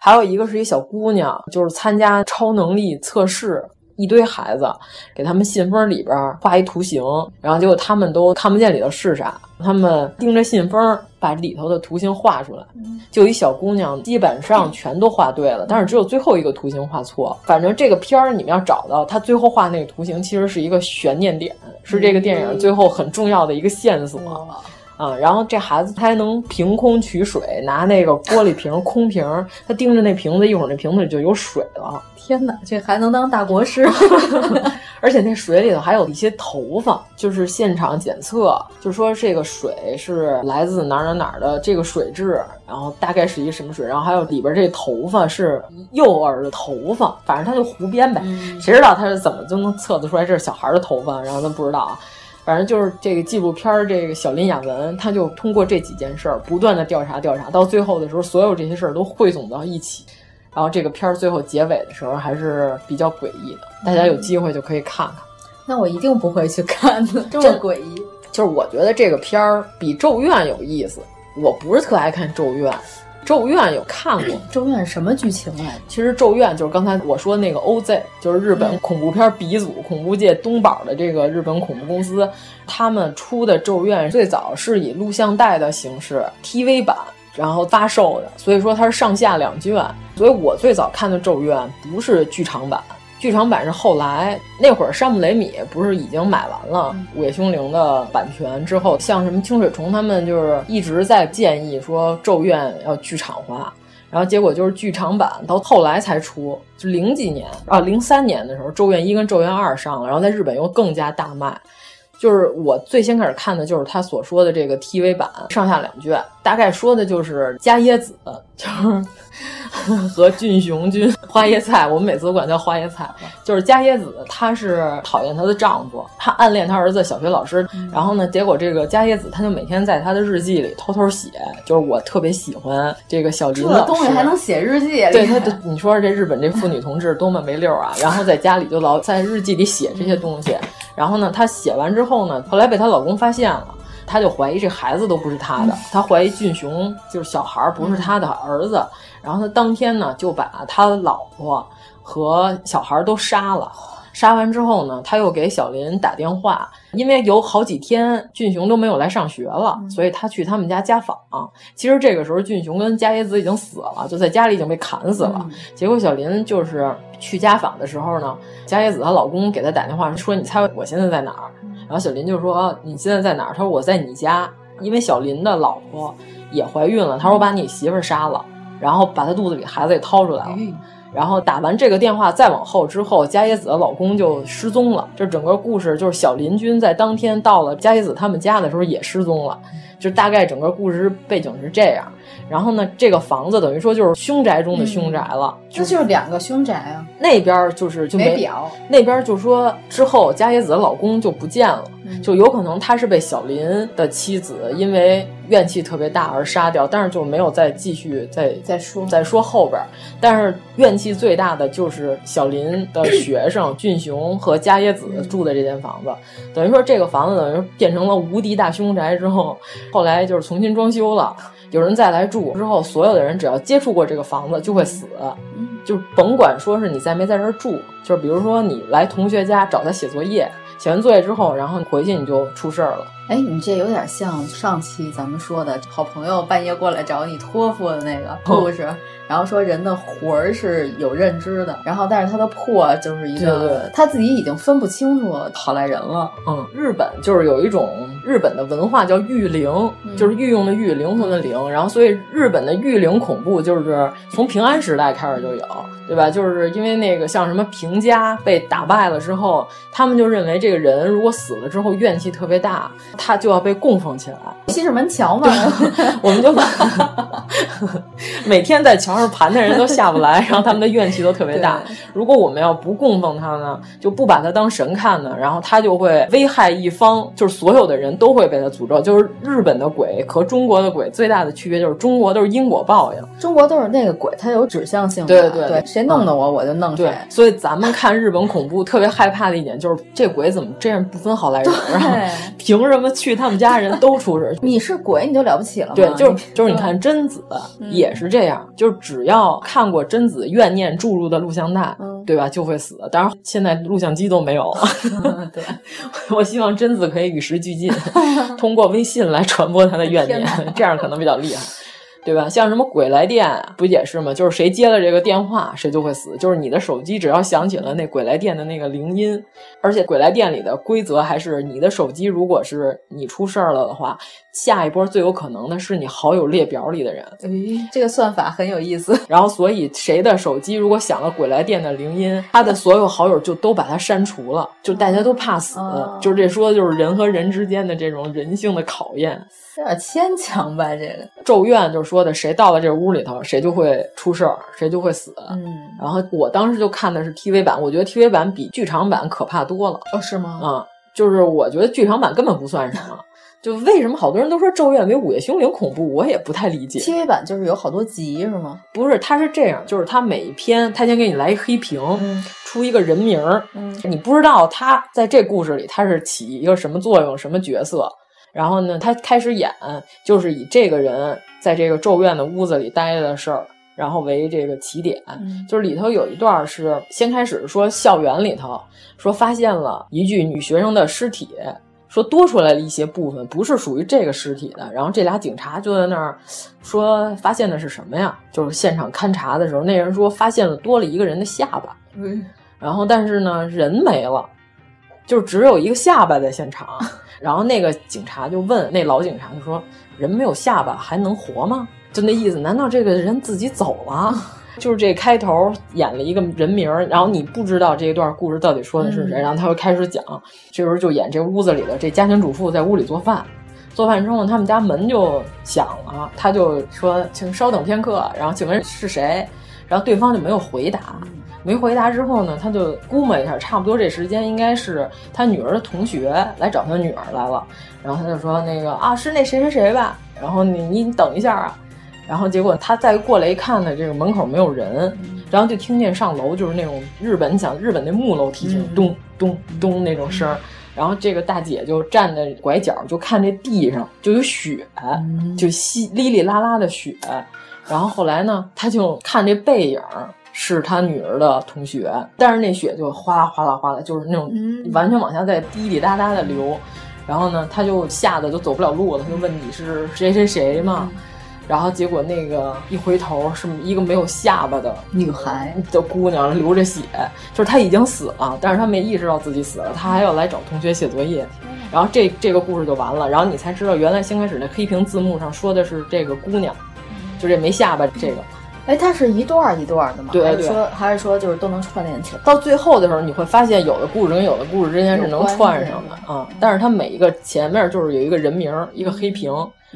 还有一个是一小姑娘，就是参加超能力测试，一堆孩子给他们信封里边画一图形，然后结果他们都看不见里头是啥，他们盯着信封把里头的图形画出来，就一小姑娘基本上全都画对了，但是只有最后一个图形画错。反正这个片儿你们要找到他最后画那个图形，其实是一个悬念点，是这个电影最后很重要的一个线索。啊，然后这孩子他还能凭空取水，拿那个玻璃瓶、空瓶，他盯着那瓶子，一会儿那瓶子里就有水了。天哪，这还能当大国师？而且那水里头还有一些头发，就是现场检测，就说这个水是来自哪儿哪儿哪儿的这个水质，然后大概是一个什么水，然后还有里边这头发是幼儿的头发，反正他就胡编呗，嗯、谁知道他是怎么就能测得出来这是小孩的头发，然后他不知道啊。反正就是这个纪录片儿，这个小林雅文，他就通过这几件事儿不断的调查调查，到最后的时候，所有这些事儿都汇总到一起，然后这个片儿最后结尾的时候还是比较诡异的，大家有机会就可以看看。那我一定不会去看的，这么诡异。就是我觉得这个片儿比《咒怨》有意思，我不是特爱看《咒怨》。《咒怨》有看过，《咒怨》什么剧情来着？其实《咒怨》就是刚才我说那个 OZ，就是日本恐怖片鼻祖、恐怖界东宝的这个日本恐怖公司，他们出的《咒怨》最早是以录像带的形式 TV 版，然后发售的，所以说它是上下两卷。所以我最早看的《咒怨》不是剧场版。剧场版是后来那会儿，山姆雷米不是已经买完了《午夜凶铃》的版权之后，像什么清水虫他们就是一直在建议说《咒怨》要剧场化，然后结果就是剧场版到后来才出，就零几年啊，零三年的时候，《咒怨一》跟《咒怨二》上了，然后在日本又更加大卖。就是我最先开始看的就是他所说的这个 TV 版，上下两卷，大概说的就是加椰子，就是 和俊雄君 花椰菜，我们每次都管叫花椰菜，就是加椰子，她是讨厌她的丈夫，她暗恋她儿子小学老师，然后呢，结果这个加椰子，她就每天在她的日记里偷偷写，就是我特别喜欢这个小林老师，这东西还能写日记？对，他你说这日本这妇女同志多么没溜啊！然后在家里就老在日记里写这些东西，然后呢，她写完之后呢，后来被她老公发现了。他就怀疑这孩子都不是他的，他怀疑俊雄就是小孩不是他的儿子，然后他当天呢就把他老婆和小孩都杀了。杀完之后呢，他又给小林打电话，因为有好几天俊雄都没有来上学了，所以他去他们家家访。其实这个时候俊雄跟加耶子已经死了，就在家里已经被砍死了。结果小林就是去家访的时候呢，加耶子她老公给她打电话说：“你猜我现在在哪儿？”然后小林就说：“你现在在哪儿？”他说：“我在你家。”因为小林的老婆也怀孕了，他说：“我把你媳妇杀了，然后把她肚子里孩子也掏出来了。”然后打完这个电话，再往后之后，加野子的老公就失踪了。这整个故事就是小林君在当天到了加野子他们家的时候也失踪了，就大概整个故事背景是这样。然后呢，这个房子等于说就是凶宅中的凶宅了，这就是两个凶宅啊。那边就是就没表，那边就说之后加耶子的老公就不见了，就有可能他是被小林的妻子因为怨气特别大而杀掉，但是就没有再继续再再说再说后边。但是怨气最大的就是小林的 学生俊雄和加耶子住的这间房子，等于说这个房子等于变成了无敌大凶宅之后，后来就是重新装修了。有人再来住之后，所有的人只要接触过这个房子就会死，就甭管说是你在没在这儿住，就是比如说你来同学家找他写作业，写完作业之后，然后回去你就出事儿了。哎，你这有点像上期咱们说的好朋友半夜过来找你托付的那个故事。然后说人的魂儿是有认知的，然后但是他的魄就是一个他自己已经分不清楚好赖人了。嗯，日本就是有一种日本的文化叫御灵，就是御用的御，灵魂的灵。然后所以日本的御灵恐怖就是从平安时代开始就有，对吧？就是因为那个像什么平家被打败了之后，他们就认为这个人如果死了之后怨气特别大，他就要被供奉起来。西直门桥嘛，我们就 每天在桥。然后盘的人都下不来，然后他们的怨气都特别大。如果我们要不供奉他呢，就不把他当神看呢，然后他就会危害一方，就是所有的人都会被他诅咒。就是日本的鬼和中国的鬼最大的区别就是中国都是因果报应，中国都是那个鬼，它有指向性。对对对，谁弄的我我就弄谁。所以咱们看日本恐怖特别害怕的一点就是这鬼怎么这样不分好赖人啊？凭什么去他们家人都出事？你是鬼你就了不起了吗？对，就是就是你看贞子也是这样，就是。只要看过贞子怨念注入的录像带，对吧，就会死。当然，现在录像机都没有。对，我希望贞子可以与时俱进，通过微信来传播他的怨念，这样可能比较厉害。对吧？像什么鬼来电不也是吗？就是谁接了这个电话，谁就会死。就是你的手机只要响起了那鬼来电的那个铃音，而且鬼来电里的规则还是你的手机，如果是你出事儿了的话，下一波最有可能的是你好友列表里的人。哎，这个算法很有意思。然后，所以谁的手机如果响了鬼来电的铃音，他的所有好友就都把他删除了。就大家都怕死，就是这说的就是人和人之间的这种人性的考验。有点牵强吧？这个咒怨就是说的，谁到了这屋里头，谁就会出事儿，谁就会死。嗯，然后我当时就看的是 TV 版，我觉得 TV 版比剧场版可怕多了。哦，是吗？啊，就是我觉得剧场版根本不算什么。就为什么好多人都说咒怨比午夜凶铃恐怖，我也不太理解。TV 版就是有好多集是吗？不是，它是这样，就是它每一篇，它先给你来一黑屏，出一个人名儿，你不知道他在这故事里他是起一个什么作用，什么角色。然后呢，他开始演，就是以这个人在这个咒怨的屋子里待的事儿，然后为这个起点。就是里头有一段是先开始说校园里头说发现了一具女学生的尸体，说多出来了一些部分不是属于这个尸体的。然后这俩警察就在那儿说发现的是什么呀？就是现场勘查的时候，那人说发现了多了一个人的下巴。嗯，然后但是呢，人没了，就只有一个下巴在现场。然后那个警察就问那老警察，就说：“人没有下巴还能活吗？”就那意思，难道这个人自己走了？就是这开头演了一个人名，然后你不知道这一段故事到底说的是谁，然后他又开始讲，这时候就演这屋子里的这家庭主妇在屋里做饭，做饭之后他们家门就响了，他就说：“请稍等片刻。”然后请问是谁？然后对方就没有回答。没回答之后呢，他就估摸一下，差不多这时间应该是他女儿的同学来找他女儿来了。然后他就说：“那个啊，是那谁谁谁吧？”然后你你等一下啊。然后结果他再过来一看呢，这个门口没有人，然后就听见上楼就是那种日本讲日本那木楼梯，咚咚咚那种声儿。然后这个大姐就站在拐角，就看这地上就有血，就稀哩哩啦啦的血。然后后来呢，她就看这背影是他女儿的同学，但是那血就哗啦哗啦哗啦，就是那种完全往下在滴滴答答的流。然后呢，他就吓得就走不了路了，他就问你是谁谁谁嘛。然后结果那个一回头是一个没有下巴的女孩的姑娘，流着血，就是她已经死了，但是她没意识到自己死了，她还要来找同学写作业。然后这这个故事就完了，然后你才知道原来先开始那黑屏字幕上说的是这个姑娘，就这没下巴这个。哎，它是一段一段的吗？对，还是说还是说就是都能串联起来？到最后的时候，你会发现有的故事跟有的故事之间是能串上的啊，但是它每一个前面就是有一个人名，一个黑屏。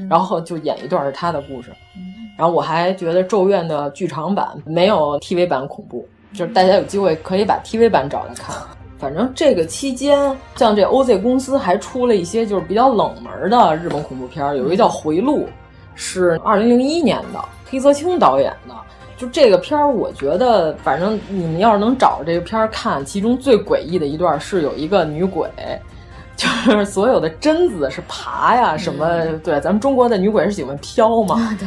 然后就演一段是他的故事，然后我还觉得《咒怨》的剧场版没有 TV 版恐怖，就是大家有机会可以把 TV 版找来看。反正这个期间，像这 OZ 公司还出了一些就是比较冷门的日本恐怖片，有一个叫《回路》，是二零零一年的黑泽清导演的。就这个片儿，我觉得反正你们要是能找这个片儿看，其中最诡异的一段是有一个女鬼。就是所有的贞子是爬呀，什么对，咱们中国的女鬼是喜欢飘嘛。对，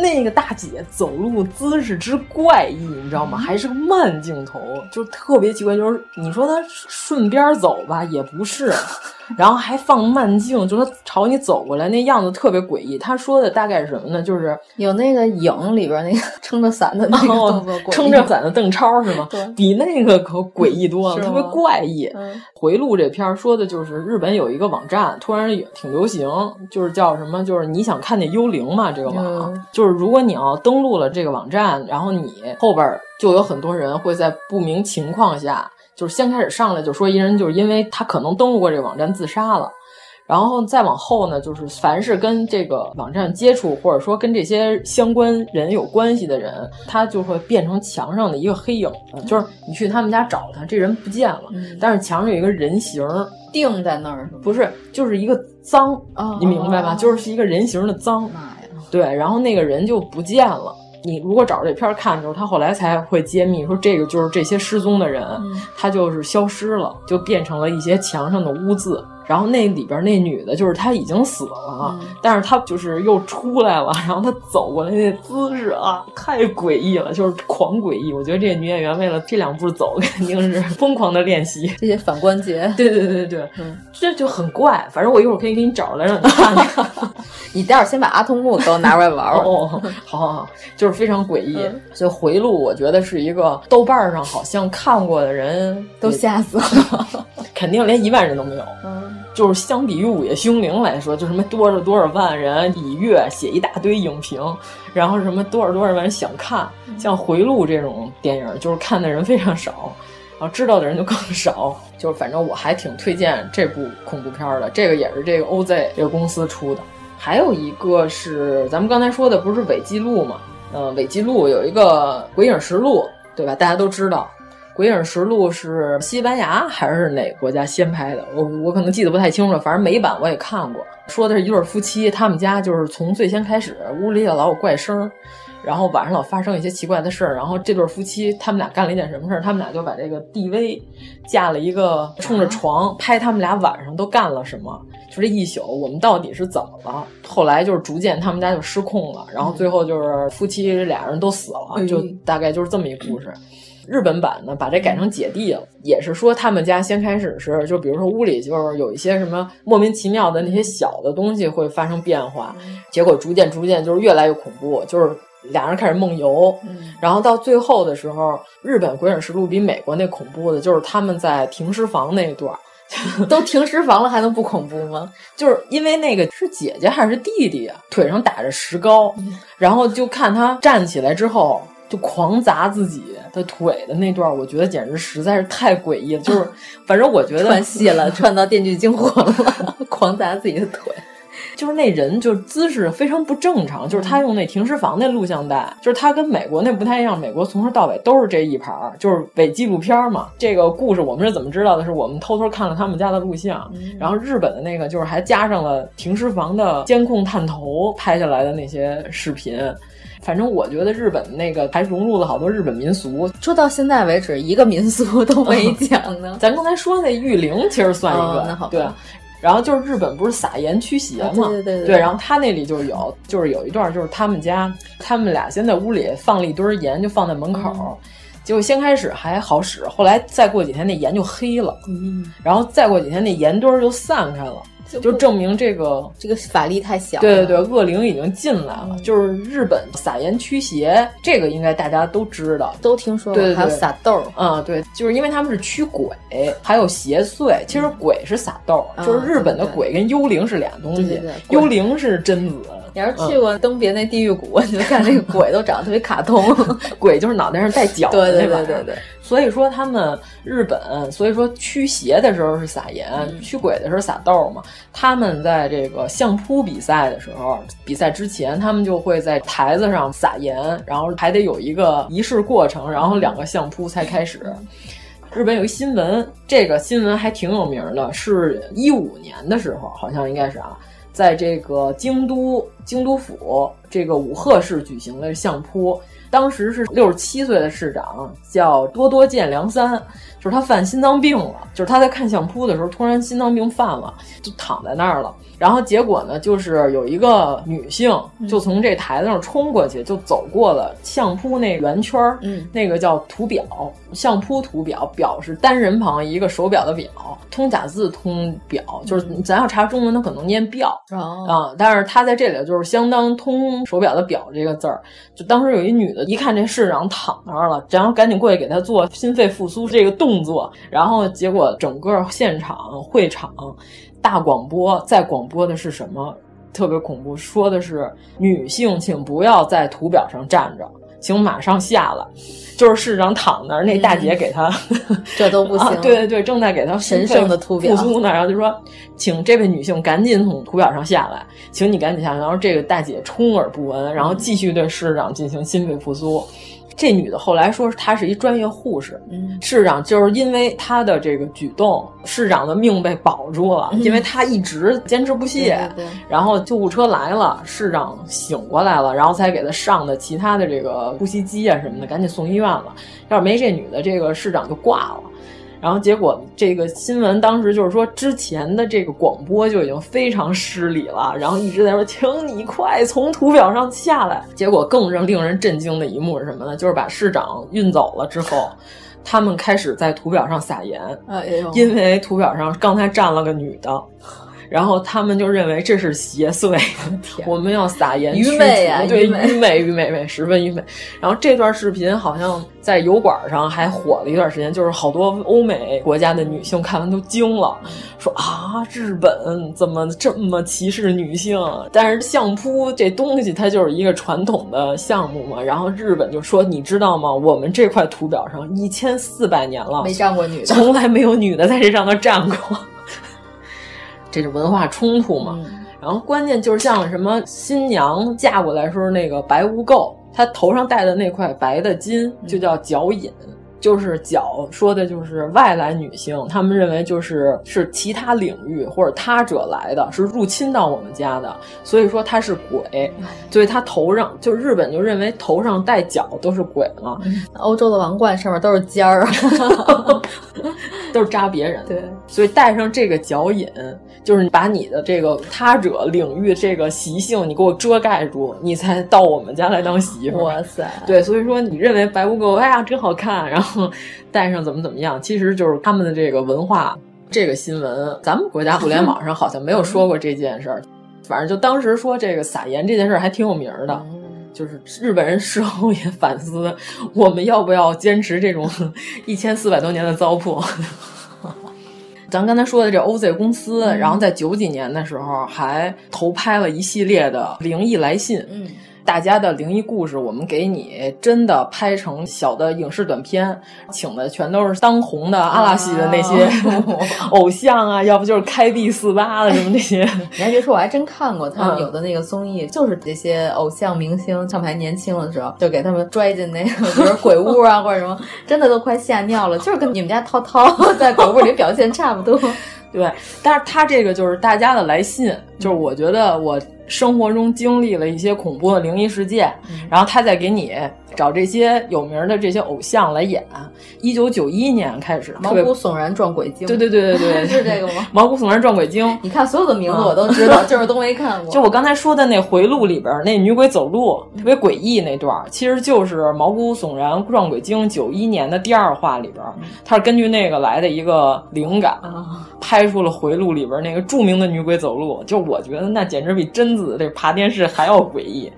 那个大姐走路姿势之怪异，你知道吗？还是个慢镜头，就特别奇怪。就是你说她顺边走吧，也不是。然后还放慢镜，就她朝你走过来，那样子特别诡异。她说的大概是什么呢？就是有那个影里边那个 撑着伞的那个动作，撑着伞的邓超是吗？对，比那个可诡异多了，特别怪异。嗯、回路这片说的就是日本有一个网站突然挺流行，就是叫什么？就是你想看见幽灵嘛？这个网、嗯、就是如果你要登录了这个网站，然后你后边就有很多人会在不明情况下。就是先开始上来就说一人就是因为他可能登录过这个网站自杀了，然后再往后呢，就是凡是跟这个网站接触或者说跟这些相关人有关系的人，他就会变成墙上的一个黑影子。就是你去他们家找他，这人不见了，嗯、但是墙上有一个人形定在那儿，不是，就是一个脏，哦、你明白吧？就是一个人形的脏，对，然后那个人就不见了。你如果找着这片看的时候，他后来才会揭秘说这个就是这些失踪的人，嗯、他就是消失了，就变成了一些墙上的污渍。然后那里边那女的，就是她已经死了，嗯、但是她就是又出来了。然后她走过来那姿势啊，太诡异了，就是狂诡异。我觉得这个女演员为了这两步走，肯定是 疯狂的练习这些反关节。对对对对，嗯，这就很怪。反正我一会儿可以给你找来让你看看。你待会儿先把阿童木给我拿出来玩玩。哦，好好好，就是非常诡异。嗯、所以回路，我觉得是一个豆瓣上好像看过的人都吓死了，肯定连一万人都没有。嗯，就是相比于《午夜凶铃》来说，就什么多少多少万人以月写一大堆影评，然后什么多少多少万人想看，像回路这种电影，就是看的人非常少。然后知道的人就更少，就是反正我还挺推荐这部恐怖片的，这个也是这个 OZ 这个公司出的。还有一个是咱们刚才说的，不是伪记录嘛？呃，伪记录有一个《鬼影实录》，对吧？大家都知道，《鬼影实录》是西班牙还是哪个国家先拍的？我我可能记得不太清楚，反正美版我也看过。说的是一对夫妻，他们家就是从最先开始屋里老有怪声。然后晚上老发生一些奇怪的事儿，然后这对夫妻他们俩干了一件什么事儿？他们俩就把这个 DV 架了一个冲着床，拍他们俩晚上都干了什么。就这一宿，我们到底是怎么了？后来就是逐渐他们家就失控了，然后最后就是夫妻俩人都死了，就大概就是这么一故事。日本版呢，把这改成姐弟了，也是说他们家先开始是，就比如说屋里就是有一些什么莫名其妙的那些小的东西会发生变化，结果逐渐逐渐就是越来越恐怖，就是。俩人开始梦游，嗯、然后到最后的时候，日本《鬼影实录》比美国那恐怖的，就是他们在停尸房那一段，都停尸房了还能不恐怖吗？就是因为那个是姐姐还是弟弟啊，腿上打着石膏，嗯、然后就看他站起来之后就狂砸自己的腿的那段，我觉得简直实在是太诡异了。就是 反正我觉得串戏了，串到《电锯惊魂》了，狂砸自己的腿。就是那人就姿势非常不正常，就是他用那停尸房那录像带，就是他跟美国那不太一样，美国从头到尾都是这一盘儿，就是伪纪录片嘛。这个故事我们是怎么知道的？是我们偷偷看了他们家的录像，嗯、然后日本的那个就是还加上了停尸房的监控探头拍下来的那些视频。反正我觉得日本那个还融入了好多日本民俗。说到现在为止，一个民俗都没讲呢。咱刚才说那玉灵其实算一个，哦、那好对。然后就是日本不是撒盐驱邪嘛？对对对对。然后他那里就有，就是有一段，就是他们家，他们俩先在屋里放了一堆盐，就放在门口。嗯、结果先开始还好使，后来再过几天那盐就黑了。嗯。然后再过几天那盐堆儿就散开了。就证明这个这个法力太小，对对对，恶灵已经进来了。嗯、就是日本撒盐驱邪，这个应该大家都知道，都听说过。对对对还有撒豆，嗯，对，就是因为他们是驱鬼，还有邪祟。其实鬼是撒豆，嗯、就是日本的鬼跟幽灵是俩东西。对幽灵是贞子。你要是去过登别那地狱谷，你就看那个 鬼都长得特别卡通，鬼就是脑袋上带角对对对对对。所以说他们日本，所以说驱邪的时候是撒盐，嗯、驱鬼的时候撒豆嘛。他们在这个相扑比赛的时候，比赛之前，他们就会在台子上撒盐，然后还得有一个仪式过程，然后两个相扑才开始。日本有一新闻，这个新闻还挺有名的，是一五年的时候，好像应该是啊。在这个京都京都府这个武贺市举行的相扑，当时是六十七岁的市长叫多多见良三，就是他犯心脏病了，就是他在看相扑的时候突然心脏病犯了，就躺在那儿了。然后结果呢，就是有一个女性就从这台子上冲过去，就走过了相扑那圆圈儿，嗯，那个叫图表，相扑图表，表是单人旁一个手表的表，通假字通表，就是咱要查中文，它可能念表。哦啊，但是他在这里就是相当通手表的表这个字儿。就当时有一女的，一看这市长躺那儿了，然后赶紧过去给他做心肺复苏这个动作，然后结果整个现场会场大广播在广播的是什么？特别恐怖，说的是女性请不要在图表上站着，请马上下来。就是市长躺那儿，那大姐给他、嗯、这都不行、啊。对对 对，正在给他神圣的图表复苏呢，然后就说，请这位女性赶紧从图表上下来，请你赶紧下来。然后这个大姐充耳不闻，然后继续对市长进行心肺复苏。这女的后来说她是一专业护士，嗯，市长就是因为她的这个举动，市长的命被保住了，嗯、因为她一直坚持不懈。对对对然后救护车来了，市长醒过来了，然后才给她上的其他的这个呼吸机啊什么的，赶紧送医院了。要是没这女的，这个市长就挂了。然后结果这个新闻当时就是说，之前的这个广播就已经非常失礼了，然后一直在说，请你快从图表上下来。结果更让令人震惊的一幕是什么呢？就是把市长运走了之后，他们开始在图表上撒盐，哎呦，因为图表上刚才站了个女的。然后他们就认为这是邪祟，我们要撒盐愚昧呀、啊，对，愚昧愚昧，愚昧，十分愚昧。然后这段视频好像在油管上还火了一段时间，就是好多欧美国家的女性看完都惊了，说啊，日本怎么这么歧视女性？但是相扑这东西它就是一个传统的项目嘛。然后日本就说，你知道吗？我们这块图表上一千四百年了，没站过女的，从来没有女的在这上头站过。这是文化冲突嘛？嗯、然后关键就是像什么新娘嫁过来时候那个白污垢，她头上戴的那块白的金就叫脚引，嗯、就是脚说的就是外来女性，他们认为就是是其他领域或者他者来的，是入侵到我们家的，所以说她是鬼，所以她头上就日本就认为头上戴角都是鬼嘛。嗯、欧洲的王冠上面都是尖儿。都是扎别人，对，所以带上这个脚引，就是把你的这个他者领域这个习性，你给我遮盖住，你才到我们家来当媳妇。哇塞，对，所以说你认为白污垢，哎呀真好看，然后带上怎么怎么样，其实就是他们的这个文化。这个新闻，咱们国家互联网上好像没有说过这件事儿，反正就当时说这个撒盐这件事儿还挺有名的。就是日本人事后也反思，我们要不要坚持这种 一千四百多年的糟粕？咱刚才说的这 OZ 公司，嗯、然后在九几年的时候还投拍了一系列的灵异来信。嗯。大家的灵异故事，我们给你真的拍成小的影视短片，请的全都是当红的阿拉系的那些 偶像啊，要不就是开 B 四八的什么那些。你还别说，我还真看过他们嗯有的那个综艺，就是这些偶像明星，他们还年轻的时候，就给他们拽进那个，比如鬼屋啊或者什么，真的都快吓尿了，就是跟你们家涛涛 在鬼屋里表现差不多。对，但是他这个就是大家的来信，就是我觉得我生活中经历了一些恐怖的灵异事件，然后他再给你找这些有名的这些偶像来演。一九九一年开始，毛骨悚然撞鬼经，对对对对对，是这个吗？毛骨悚然撞鬼经，你看所有的名字我都知道，就是都没看过。就我刚才说的那回路里边那女鬼走路特别诡异那段，其实就是毛骨悚然撞鬼经九一年的第二话里边，它是根据那个来的一个灵感，拍出了回路里边那个著名的女鬼走路。就我觉得那简直比贞子这爬电视还要诡异。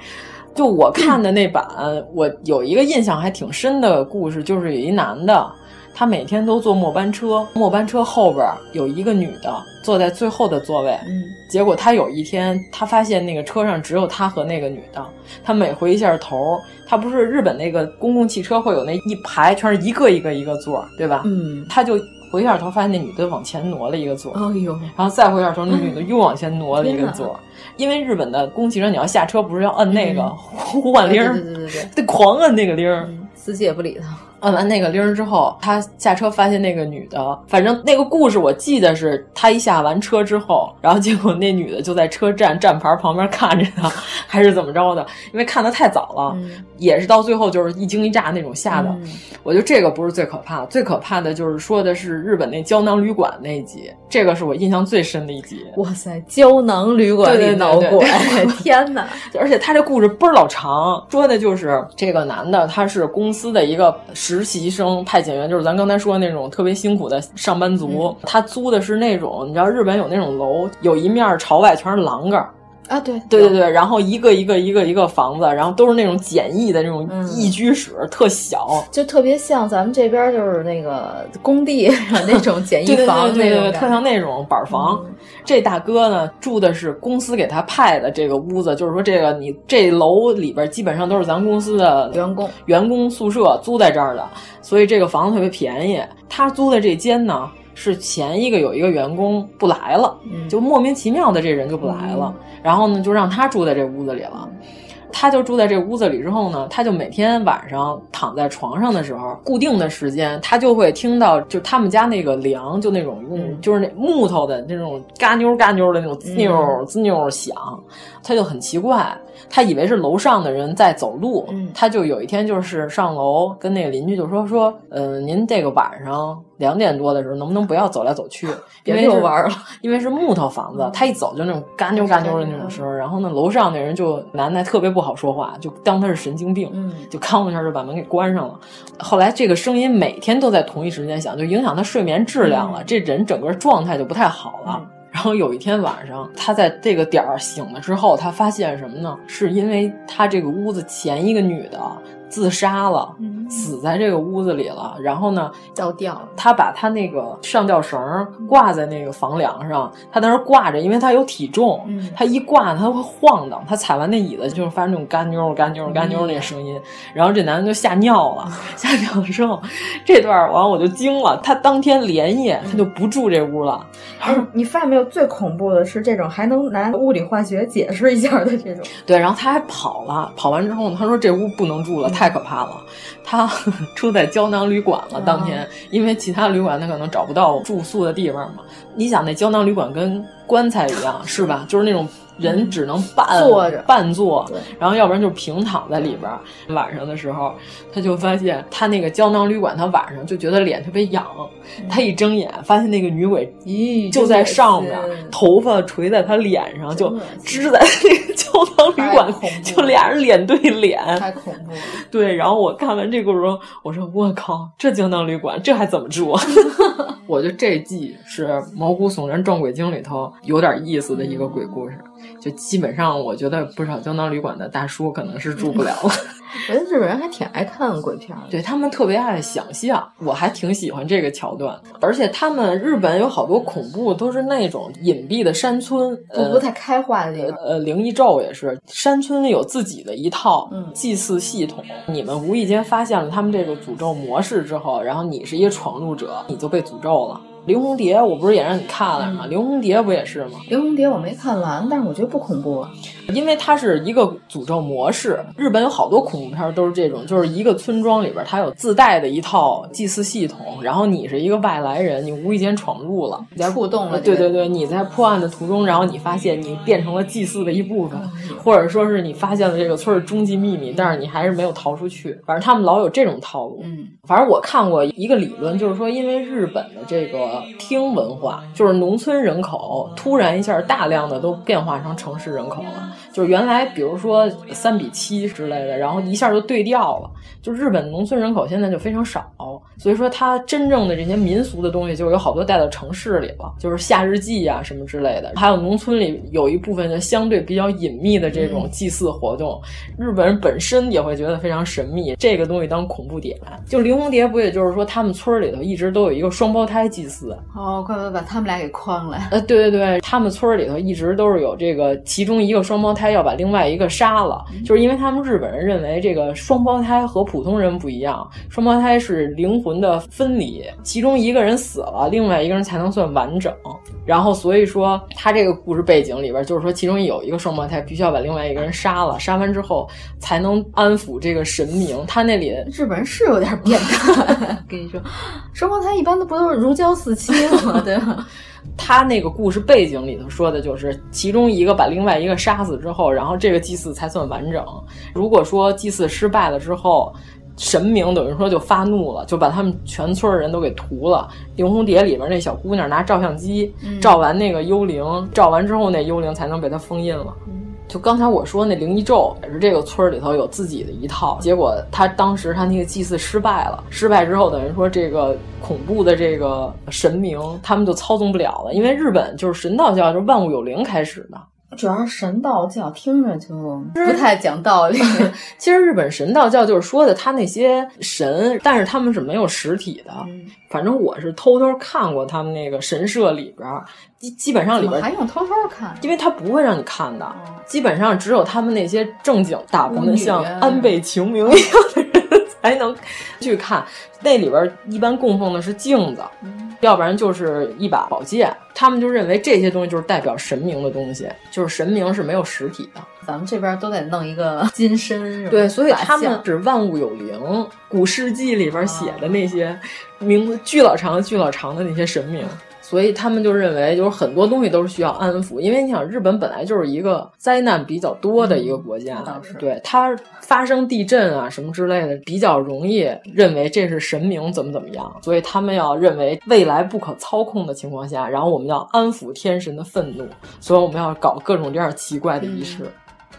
就我看的那版，我有一个印象还挺深的故事，就是有一男的，他每天都坐末班车，末班车后边有一个女的坐在最后的座位。嗯，结果他有一天，他发现那个车上只有他和那个女的。他每回一下头，他不是日本那个公共汽车会有那一排全是一个一个一个座，对吧？嗯，他就回一下头，发现那女的往前挪了一个座。哎呦，然后再回一下头，那女的又往前挪了一个座。因为日本的公汽车，你要下车不是要摁那个呼唤铃儿，对对对对，得狂摁那个铃儿。司机也不理他。摁完那个铃之后，他下车发现那个女的，反正那个故事我记得是，他一下完车之后，然后结果那女的就在车站站牌旁边看着他，还是怎么着的？因为看的太早了，嗯、也是到最后就是一惊一乍那种吓的。嗯、我觉得这个不是最可怕的，最可怕的就是说的是日本那胶囊旅馆那一集，这个是我印象最深的一集。哇塞，胶囊旅馆里闹鬼，天哪！而且他这故事倍儿老长，说的就是这个男的他是公司的一个实习生。派遣员就是咱刚才说的那种特别辛苦的上班族，嗯、他租的是那种，你知道日本有那种楼，有一面朝外全是栏杆。啊，对对对对，然后一个一个一个一个房子，然后都是那种简易的那种一居室，嗯、特小，就特别像咱们这边就是那个工地 那种简易房对对对对特像那种板房。嗯、这大哥呢住的是公司给他派的这个屋子，就是说这个你这楼里边基本上都是咱公司的员工员工宿舍租在这儿的，所以这个房子特别便宜。他租的这间呢。是前一个有一个员工不来了，嗯、就莫名其妙的这人就不来了，嗯、然后呢就让他住在这屋子里了。他就住在这屋子里之后呢，他就每天晚上躺在床上的时候，固定的时间，他就会听到就他们家那个梁，就那种嗯，就是那木头的那种嘎妞嘎妞的那种滋妞滋妞响，他就很奇怪，他以为是楼上的人在走路，嗯、他就有一天就是上楼跟那个邻居就说说，呃，您这个晚上两点多的时候能不能不要走来走去，因为遛弯了，因为是木头房子，他一走就那种嘎妞嘎妞的那种声，然后呢，楼上那人就男的特别不好说话，就当他是神经病，嗯，就吭一下就把门给关上了。后来这个声音每天都在同一时间响，就影响他睡眠质量了，嗯、这人整个状态就不太好了。然后有一天晚上，他在这个点儿醒了之后，他发现什么呢？是因为他这个屋子前一个女的。自杀了，嗯、死在这个屋子里了。然后呢，倒吊了。他把他那个上吊绳挂在那个房梁上，他在那挂着，因为他有体重，嗯、他一挂他会晃荡。他踩完那椅子就是发出那种干妞干妞干妞那声音。然后这男的就吓尿了，吓尿了之后，这段完我就惊了。他当天连夜他就不住这屋了。嗯、你发现没有？最恐怖的是这种还能拿物理化学解释一下的这种。对，然后他还跑了，跑完之后呢，他说这屋不能住了。太可怕了！他 住在胶囊旅馆了。当天，因为其他旅馆他可能找不到住宿的地方嘛。你想，那胶囊旅馆跟棺材一样，是吧？就是那种人只能半坐着、半坐，然后要不然就是平躺在里边。晚上的时候，他就发现他那个胶囊旅馆，他晚上就觉得脸特别痒。他一睁眼，发现那个女鬼咦就在上面，头发垂在他脸上，就支在那个胶囊旅馆，就俩人脸对脸，太恐怖了。对，然后我看完这个时候，我说我靠，这胶囊旅馆这还怎么住？我觉得这季是《毛骨悚然撞鬼经》里头有点意思的一个鬼故事。就基本上，我觉得不少胶囊旅馆的大叔可能是住不了了。我觉得日本人还挺爱看鬼片儿，对他们特别爱想象，我还挺喜欢这个桥段。而且他们日本有好多恐怖都是那种隐蔽的山村，不不太开化的地方。呃，灵异咒也是，山村里有自己的一套嗯祭祀系统。你们无意间发现了他们这个诅咒模式之后，然后你是一个闯入者，你就被诅咒了。林红蝶，我不是也让你看了吗？林红蝶不也是吗？林红蝶我没看完，但是我觉得不恐怖，因为它是一个诅咒模式。日本有好多恐怖片都是这种，就是一个村庄里边它有自带的一套祭祀系统，然后你是一个外来人，你无意间闯入了，你触动了。对对对，你在破案的途中，然后你发现你变成了祭祀的一部分，或者说是你发现了这个村儿终极秘密，但是你还是没有逃出去。反正他们老有这种套路。嗯，反正我看过一个理论，就是说，因为日本的这个听文化，就是农村人口突然一下大量的都变化成城市人口了，就是原来比如说三比七之类的，然后一下就对调了。就日本农村人口现在就非常少，所以说它真正的这些民俗的东西就有好多带到城市里了，就是夏日祭啊什么之类的。还有农村里有一部分的相对比较隐秘的这种祭祀活动，日本人本身也会觉得非常神秘。这个东西当恐怖点，就林红蝶不也就是说他们村里头一直都有一个双胞胎祭祀？哦，快快把他们俩给诓了。呃，对对对，他们村里头一直都是有这个，其中一个双胞胎要把另外一个杀了，就是因为他们日本人认为这个双胞胎和普通人不一样，双胞胎是灵魂的分离，其中一个人死了，另外一个人才能算完整。然后所以说，他这个故事背景里边就是说，其中有一个双胞胎必须要把另外一个人杀了，杀完之后才能安抚这个神明。他那里日本人是有点变态，跟你说，双胞胎一般都不都是如胶似漆吗？对吧？他那个故事背景里头说的就是，其中一个把另外一个杀死之后，然后这个祭祀才算完整。如果说祭祀失败了之后，神明等于说就发怒了，就把他们全村人都给屠了。灵红蝶里边那小姑娘拿照相机、嗯、照完那个幽灵，照完之后那幽灵才能被他封印了。嗯就刚才我说那灵异咒也是这个村里头有自己的一套，结果他当时他那个祭祀失败了，失败之后等于说这个恐怖的这个神明他们就操纵不了了，因为日本就是神道教就是万物有灵开始的。主要是神道教听着就不太讲道理。其实日本神道教就是说的他那些神，但是他们是没有实体的。嗯、反正我是偷偷看过他们那个神社里边，基基本上里边还用偷偷看，因为他不会让你看的。基本上只有他们那些正经打扮的像安倍晴明一样的人才能去看。那里边一般供奉的是镜子。嗯要不然就是一把宝剑，他们就认为这些东西就是代表神明的东西，就是神明是没有实体的。咱们这边都得弄一个 金身，对，所以他们是万物有灵。古世纪里边写的那些名字巨老长、巨老长的那些神明。所以他们就认为，就是很多东西都是需要安抚，因为你想，日本本来就是一个灾难比较多的一个国家，嗯、对它发生地震啊什么之类的，比较容易认为这是神明怎么怎么样，所以他们要认为未来不可操控的情况下，然后我们要安抚天神的愤怒，所以我们要搞各种这样奇怪的仪式。嗯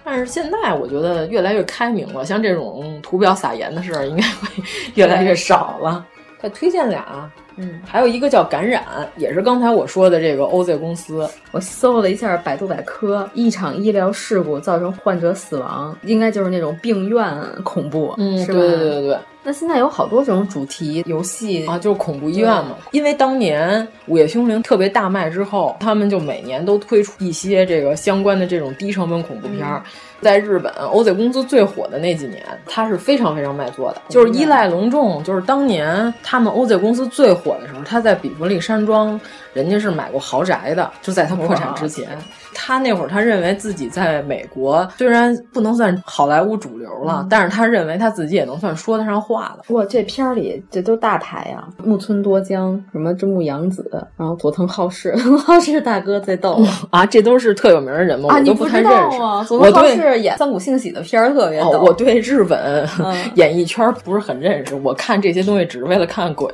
但是现在我觉得越来越开明了，像这种图表撒盐的事儿，应该会 越来越少了。再推荐俩。嗯，还有一个叫感染，也是刚才我说的这个 OZ 公司。我搜了一下百度百科，一场医疗事故造成患者死亡，应该就是那种病院恐怖，嗯，是吧？对对对对。那现在有好多这种主题游戏啊，就是恐怖医院嘛。因为当年《午夜凶铃》特别大卖之后，他们就每年都推出一些这个相关的这种低成本恐怖片儿。嗯在日本，OZ 公司最火的那几年，它是非常非常卖座的，就是依赖隆重。就是当年他们 OZ 公司最火的时候，他在比弗利山庄，人家是买过豪宅的，就在他破产之前。他那会儿，他认为自己在美国虽然不能算好莱坞主流了，嗯、但是他认为他自己也能算说得上话的。哇，这片儿里这都大牌呀、啊，木村多江，什么真木阳子，然后佐藤浩市，浩市大哥最逗了、嗯、啊！这都是特有名的人吗？啊，我都不太认识。啊、佐藤浩市演三谷幸喜的片儿特别逗、哦。我对日本嗯 演艺圈不是很认识，我看这些东西只是为了看鬼。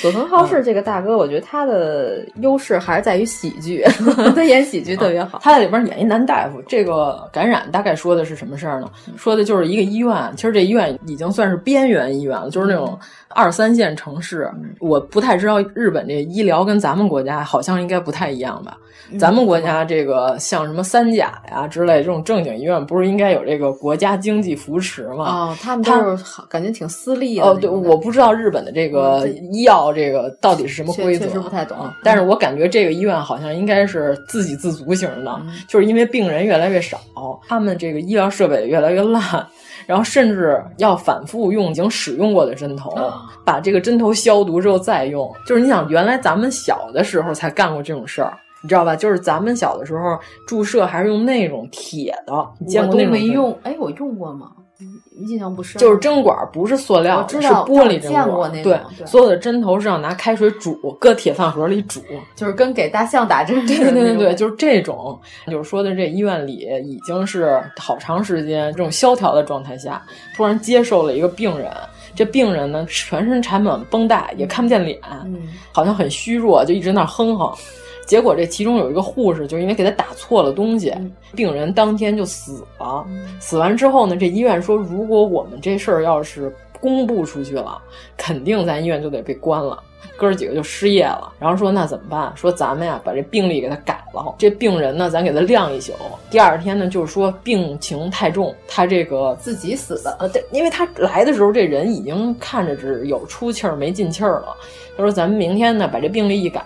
佐藤浩市这个大哥，我觉得他的优势还是在于喜剧，他演喜剧特别好。他在里边演一男大夫，这个感染大概说的是什么事儿呢？说的就是一个医院，其实这医院已经算是边缘医院了，就是那种二三线城市。我不太知道日本这医疗跟咱们国家好像应该不太一样吧？咱们国家这个像什么三甲呀之类这种正经医院，不是应该有这个国家经济扶持吗？哦，他们就是感觉挺私立的。哦，对，我不知道日本的这个医药这个到底是什么规则，确实不太懂。但是我感觉这个医院好像应该是自给自足型的，就是因为病人越来越少，他们这个医疗设备越来越烂。然后甚至要反复用已经使用过的针头，把这个针头消毒之后再用。就是你想，原来咱们小的时候才干过这种事儿，你知道吧？就是咱们小的时候注射还是用那种铁的，你见过那种没用？哎，我用过吗？印象不深，就是针管不是塑料，是玻璃针管。对，所有的针头是要拿开水煮，搁铁饭盒里煮，就是跟给大象打针。对对对对，就是这种。就是说的这医院里已经是好长时间这种萧条的状态下，突然接受了一个病人。这病人呢，全身缠满绷带，也看不见脸，好像很虚弱，就一直那哼哼。结果这其中有一个护士，就因为给他打错了东西，病人当天就死了。死完之后呢，这医院说，如果我们这事儿要是公布出去了，肯定咱医院就得被关了，哥儿几个就失业了。然后说那怎么办？说咱们呀，把这病历给他改了，这病人呢，咱给他晾一宿。第二天呢，就是说病情太重，他这个自己死的。呃，对，因为他来的时候，这人已经看着是有出气儿没进气儿了。他说咱们明天呢，把这病历一改。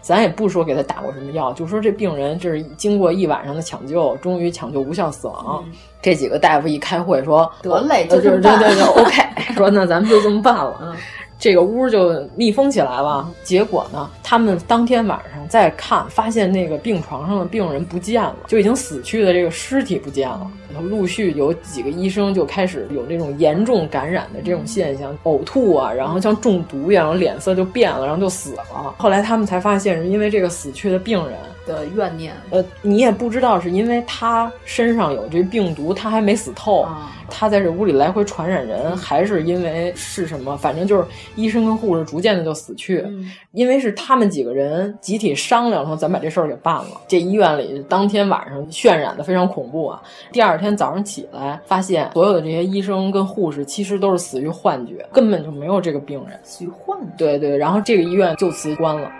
咱也不说给他打过什么药，就说这病人这是经过一晚上的抢救，终于抢救无效死亡。这几个大夫一开会说得嘞，就是对对对，OK，说那咱们就这么办了。这个屋就密封起来了。结果呢，他们当天晚上再看，发现那个病床上的病人不见了，就已经死去的这个尸体不见了。然后陆续有几个医生就开始有那种严重感染的这种现象，呕吐啊，然后像中毒一样，脸色就变了，然后就死了。后来他们才发现是因为这个死去的病人的怨念。呃，你也不知道是因为他身上有这病毒，他还没死透。他在这屋里来回传染人，还是因为是什么？反正就是医生跟护士逐渐的就死去，因为是他们几个人集体商量说，咱把这事儿给办了。这医院里当天晚上渲染的非常恐怖啊！第二天早上起来，发现所有的这些医生跟护士其实都是死于幻觉，根本就没有这个病人。死于幻觉。对对，然后这个医院就此关了。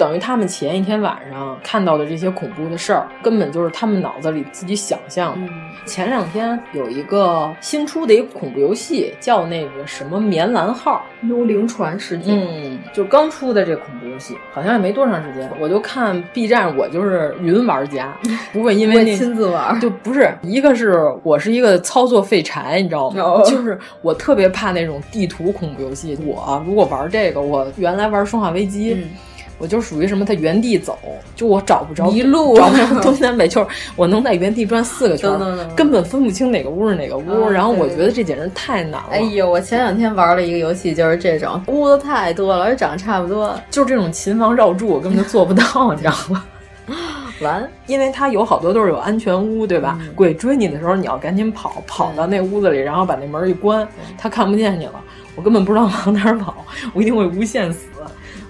等于他们前一天晚上看到的这些恐怖的事儿，根本就是他们脑子里自己想象的。前两天有一个新出的一个恐怖游戏，叫那个什么《棉兰号》幽灵船事件，嗯，就刚出的这恐怖游戏，好像也没多长时间。我就看 B 站，我就是云玩家，不会因为那亲自玩，就不是一个是我是一个操作废柴，你知道吗？就是我特别怕那种地图恐怖游戏。我如果玩这个，我原来玩《生化危机》。我就属于什么？他原地走，就我找不着一路，找不着 东南北，就是我能在原地转四个圈，根本分不清哪个屋是哪个屋。然后我觉得这简直太难了。哎呦，我前两天玩了一个游戏，就是这种屋子太多了，而且长得差不多，就是这种琴房绕柱，我根本就做不到，你知道吗？完，因为它有好多都是有安全屋，对吧？鬼追你的时候，你要赶紧跑，跑到那屋子里，然后把那门一关，他看不见你了。我根本不知道往哪儿跑，我一定会无限死。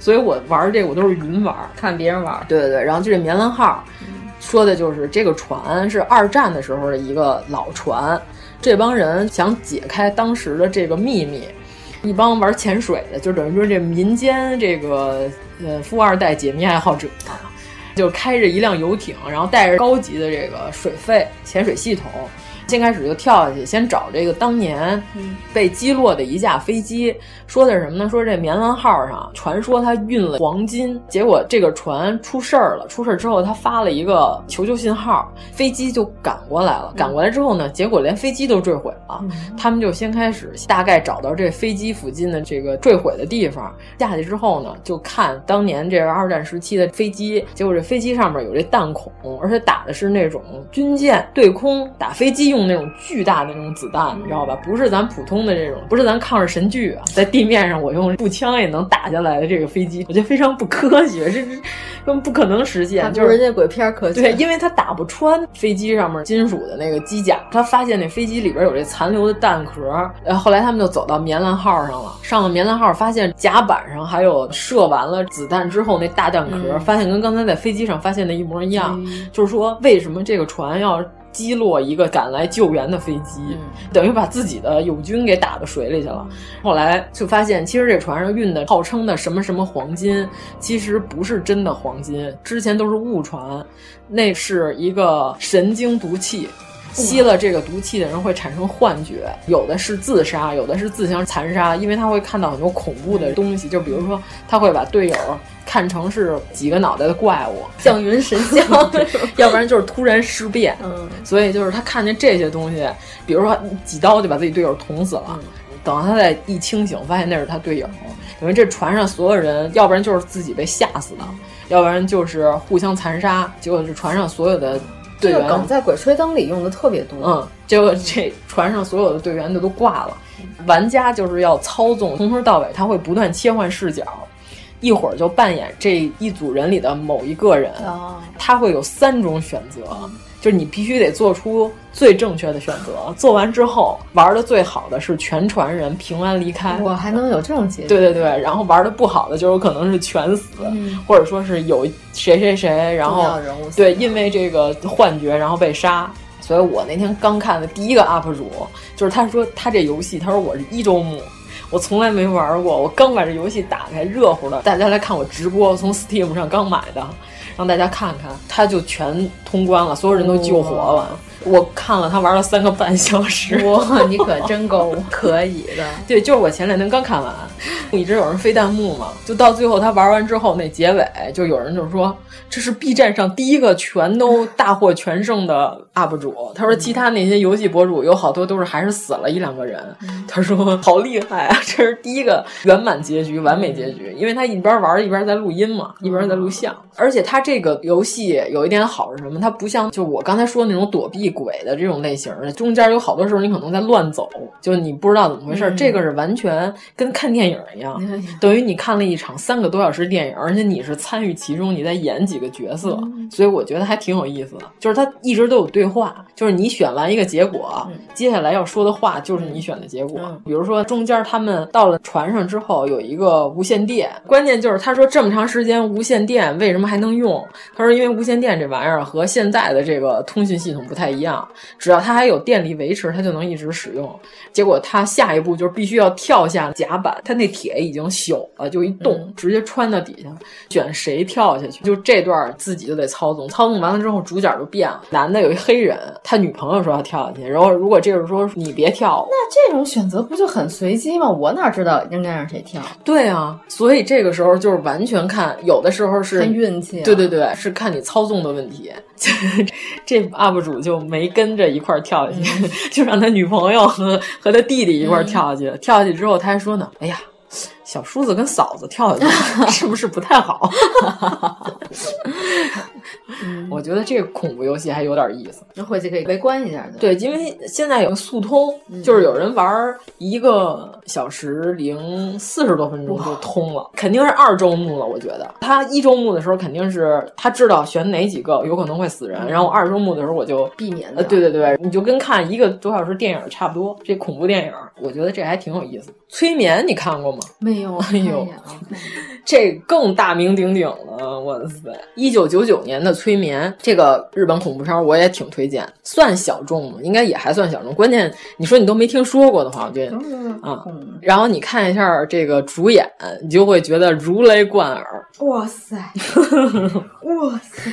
所以我玩这个我都是云玩，看别人玩。对对对，然后就这棉兰号，说的就是这个船是二战的时候的一个老船，这帮人想解开当时的这个秘密，一帮玩潜水的，就等于说这民间这个呃富二代解密爱好者，就开着一辆游艇，然后带着高级的这个水肺潜水系统。先开始就跳下去，先找这个当年被击落的一架飞机，说的是什么呢？说这棉兰号上传说它运了黄金，结果这个船出事儿了。出事儿之后，他发了一个求救信号，飞机就赶过来了。赶过来之后呢，结果连飞机都坠毁了。他们就先开始大概找到这飞机附近的这个坠毁的地方，下去之后呢，就看当年这个二战时期的飞机，结果这飞机上面有这弹孔，而且打的是那种军舰对空打飞机用。那种巨大的那种子弹，你知道吧？不是咱普通的这种，不是咱抗日神剧啊，在地面上我用步枪也能打下来的这个飞机，我觉得非常不科学，这根本不可能实现。就是人家鬼片科学，对，因为他打不穿飞机上面金属的那个机甲。他发现那飞机里边有这残留的弹壳，然后后来他们就走到棉兰号上了，上了棉兰号，发现甲板上还有射完了子弹之后那大弹壳，发现跟刚才在飞机上发现的一模一样。就是说，为什么这个船要？击落一个赶来救援的飞机，等于把自己的友军给打到水里去了。后来就发现，其实这船上运的号称的什么什么黄金，其实不是真的黄金，之前都是误传，那是一个神经毒气。吸了这个毒气的人会产生幻觉，有的是自杀，有的是自相残杀，因为他会看到很多恐怖的东西，就比如说他会把队友看成是几个脑袋的怪物，降云神像，要不然就是突然尸变。嗯，所以就是他看见这些东西，比如说几刀就把自己队友捅死了，嗯、等到他再一清醒，发现那是他队友，因为这船上所有人，要不然就是自己被吓死的，要不然就是互相残杀，结果是船上所有的。队员梗在《鬼吹灯》里用的特别多，嗯，结果这船上所有的队员就都挂了。玩家就是要操纵，从头到尾他会不断切换视角，一会儿就扮演这一组人里的某一个人，哦、他会有三种选择，就是你必须得做出最正确的选择。做完之后，玩的最好的是全船人平安离开。我还能有这种结局？对对对，然后玩的不好的就有可能是全死，嗯、或者说是有谁谁谁，然后对因为这个幻觉然后被杀。所以我那天刚看的第一个 UP 主，就是他说他这游戏，他说我是一周目。我从来没玩过，我刚把这游戏打开，热乎的，大家来看我直播，从 Steam 上刚买的，让大家看看，他就全通关了，所有人都救活了。我看了他玩了三个半小时，哇，你可真够可以的。对，就是我前两天刚看完，一直有人飞弹幕嘛，就到最后他玩完之后那结尾，就有人就是说这是 B 站上第一个全都大获全胜的 UP 主。他说其他那些游戏博主有好多都是还是死了一两个人。他说好厉害啊，这是第一个圆满结局、完美结局，因为他一边玩一边在录音嘛，一边在录像。而且他这个游戏有一点好是什么？它不像就我刚才说那种躲避。鬼的这种类型的，中间有好多时候你可能在乱走，就你不知道怎么回事。嗯、这个是完全跟看电影一样，嗯、等于你看了一场三个多小时电影，而且你是参与其中，你在演几个角色，嗯、所以我觉得还挺有意思的。就是他一直都有对话，就是你选完一个结果，接下来要说的话就是你选的结果。比如说中间他们到了船上之后有一个无线电，关键就是他说这么长时间无线电为什么还能用？他说因为无线电这玩意儿和现在的这个通讯系统不太一样。只要它还有电力维持，它就能一直使用。结果他下一步就是必须要跳下甲板，他那铁已经朽了，就一动、嗯、直接穿到底下，选谁跳下去，就这段自己就得操纵。操纵完了之后，主角就变了，男的有一黑人，他女朋友说要跳下去，然后如果这个时候你别跳，那这种选择不就很随机吗？我哪知道应该让谁跳？对啊，所以这个时候就是完全看，有的时候是看运气、啊，对对对，是看你操纵的问题。这 UP 主就没跟着一块儿跳下去，嗯、就让他女朋友和和他弟弟一块儿跳下去。嗯、跳下去之后，他还说呢：“哎呀，小叔子跟嫂子跳下去 是不是不太好？”嗯、我觉得这个恐怖游戏还有点意思，那回去可以围观一下的。对，因为现在有个速通，嗯、就是有人玩一个小时零四十多分钟就通了，肯定是二周目了。我觉得他一周目的时候肯定是他知道选哪几个有可能会死人，然后二周目的时候我就避免。呃，对对对，你就跟看一个多小时电影差不多。这恐怖电影，我觉得这还挺有意思。催眠你看过吗？没有，哎呦，这更大名鼎鼎了，哇塞！一九九九年的催眠，这个日本恐怖片我也挺推荐，算小众吗？应该也还算小众。关键你说你都没听说过的话，我觉得啊，然后你看一下这个主演，你就会觉得如雷贯耳。哇塞，哇塞！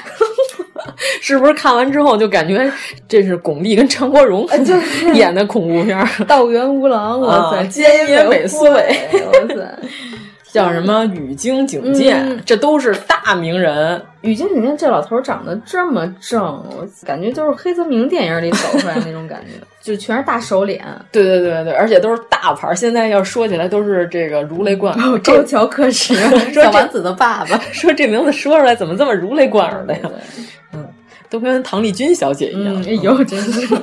是不是看完之后就感觉这是巩俐跟张国荣 演的恐怖片？道元无郎，哇塞，菅野美穗，哇塞，叫什么？雨京警戒，这都是大名人。雨京警戒这老头长得这么正，我感觉就是黑泽明电影里走出来那种感觉，就全是大手脸。对对对对，而且都是大牌。现在要说起来都是这个如雷贯耳。高桥克实，小丸子的爸爸，说这名字说出来怎么这么如雷贯耳的呀？嗯，都跟唐丽君小姐一样。哎呦，真是。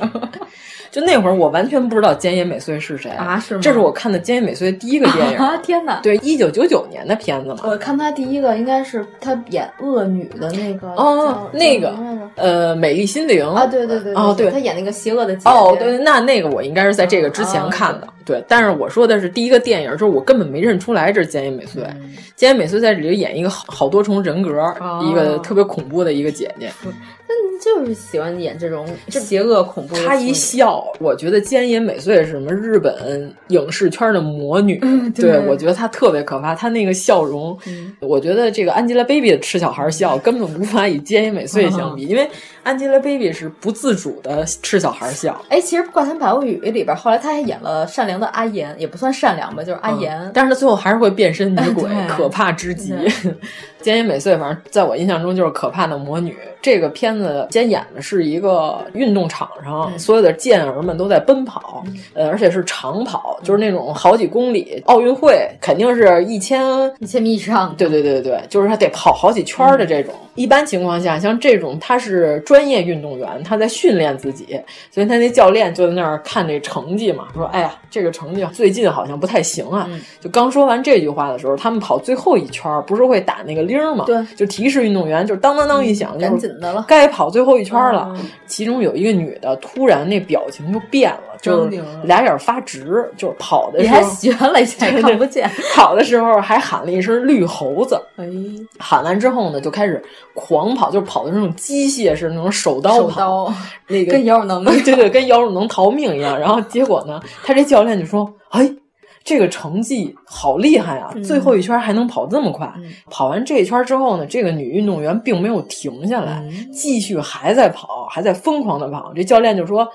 就那会儿，我完全不知道菅野美穗是谁啊？是吗？这是我看的菅野美穗第一个电影啊！天哪！对，一九九九年的片子嘛。我看她第一个应该是她演恶女的那个哦，那个呃，美丽心灵啊，对对对，哦对，她演那个邪恶的姐哦，对，那那个我应该是在这个之前看的，对。但是我说的是第一个电影，就是我根本没认出来这是菅野美穗。菅野美穗在这里演一个好好多重人格，一个特别恐怖的一个姐姐。那就是喜欢演这种邪恶恐怖。他一笑，我觉得菅野美穗是什么日本影视圈的魔女。嗯、对，我觉得她特别可怕，她那个笑容，嗯、我觉得这个 Angelababy 的吃小孩笑根本无法与菅野美穗相比，嗯、因为 Angelababy 是不自主的吃小孩笑。哎，其实《怪谈百物语》里边，后来她还演了善良的阿岩，也不算善良吧，就是阿岩，嗯、但是她最后还是会变身女鬼，哎、可怕之极。菅野美穗，反正在我印象中就是可怕的魔女。这个片子先演的是一个运动场上，嗯、所有的健儿们都在奔跑，嗯、呃，而且是长跑，就是那种好几公里。奥运会肯定是一千一千米以上，对对对对，就是他得跑好几圈的这种。嗯、一般情况下，像这种他是专业运动员，他在训练自己，所以他那教练就在那儿看这成绩嘛，说：“哎呀，这个成绩最近好像不太行啊。嗯”就刚说完这句话的时候，他们跑最后一圈，不是会打那个铃嘛？对，就提示运动员，就当当当一响，赶紧的了，该跑最后一圈了。其中有一个女的，突然那表情就变了，就是俩眼发直，就是跑的时候你还学了一下，看不见。跑的时候还喊了一声“绿猴子”，哎，喊完之后呢，就开始狂跑，就是跑的那种机械式那种手刀手刀，那个跟姚汝 能对对，跟姚汝能逃命一样。然后结果呢，他这教练就说：“哎。”这个成绩好厉害啊！嗯、最后一圈还能跑这么快。嗯、跑完这一圈之后呢，这个女运动员并没有停下来，嗯、继续还在跑，还在疯狂的跑。这教练就说：“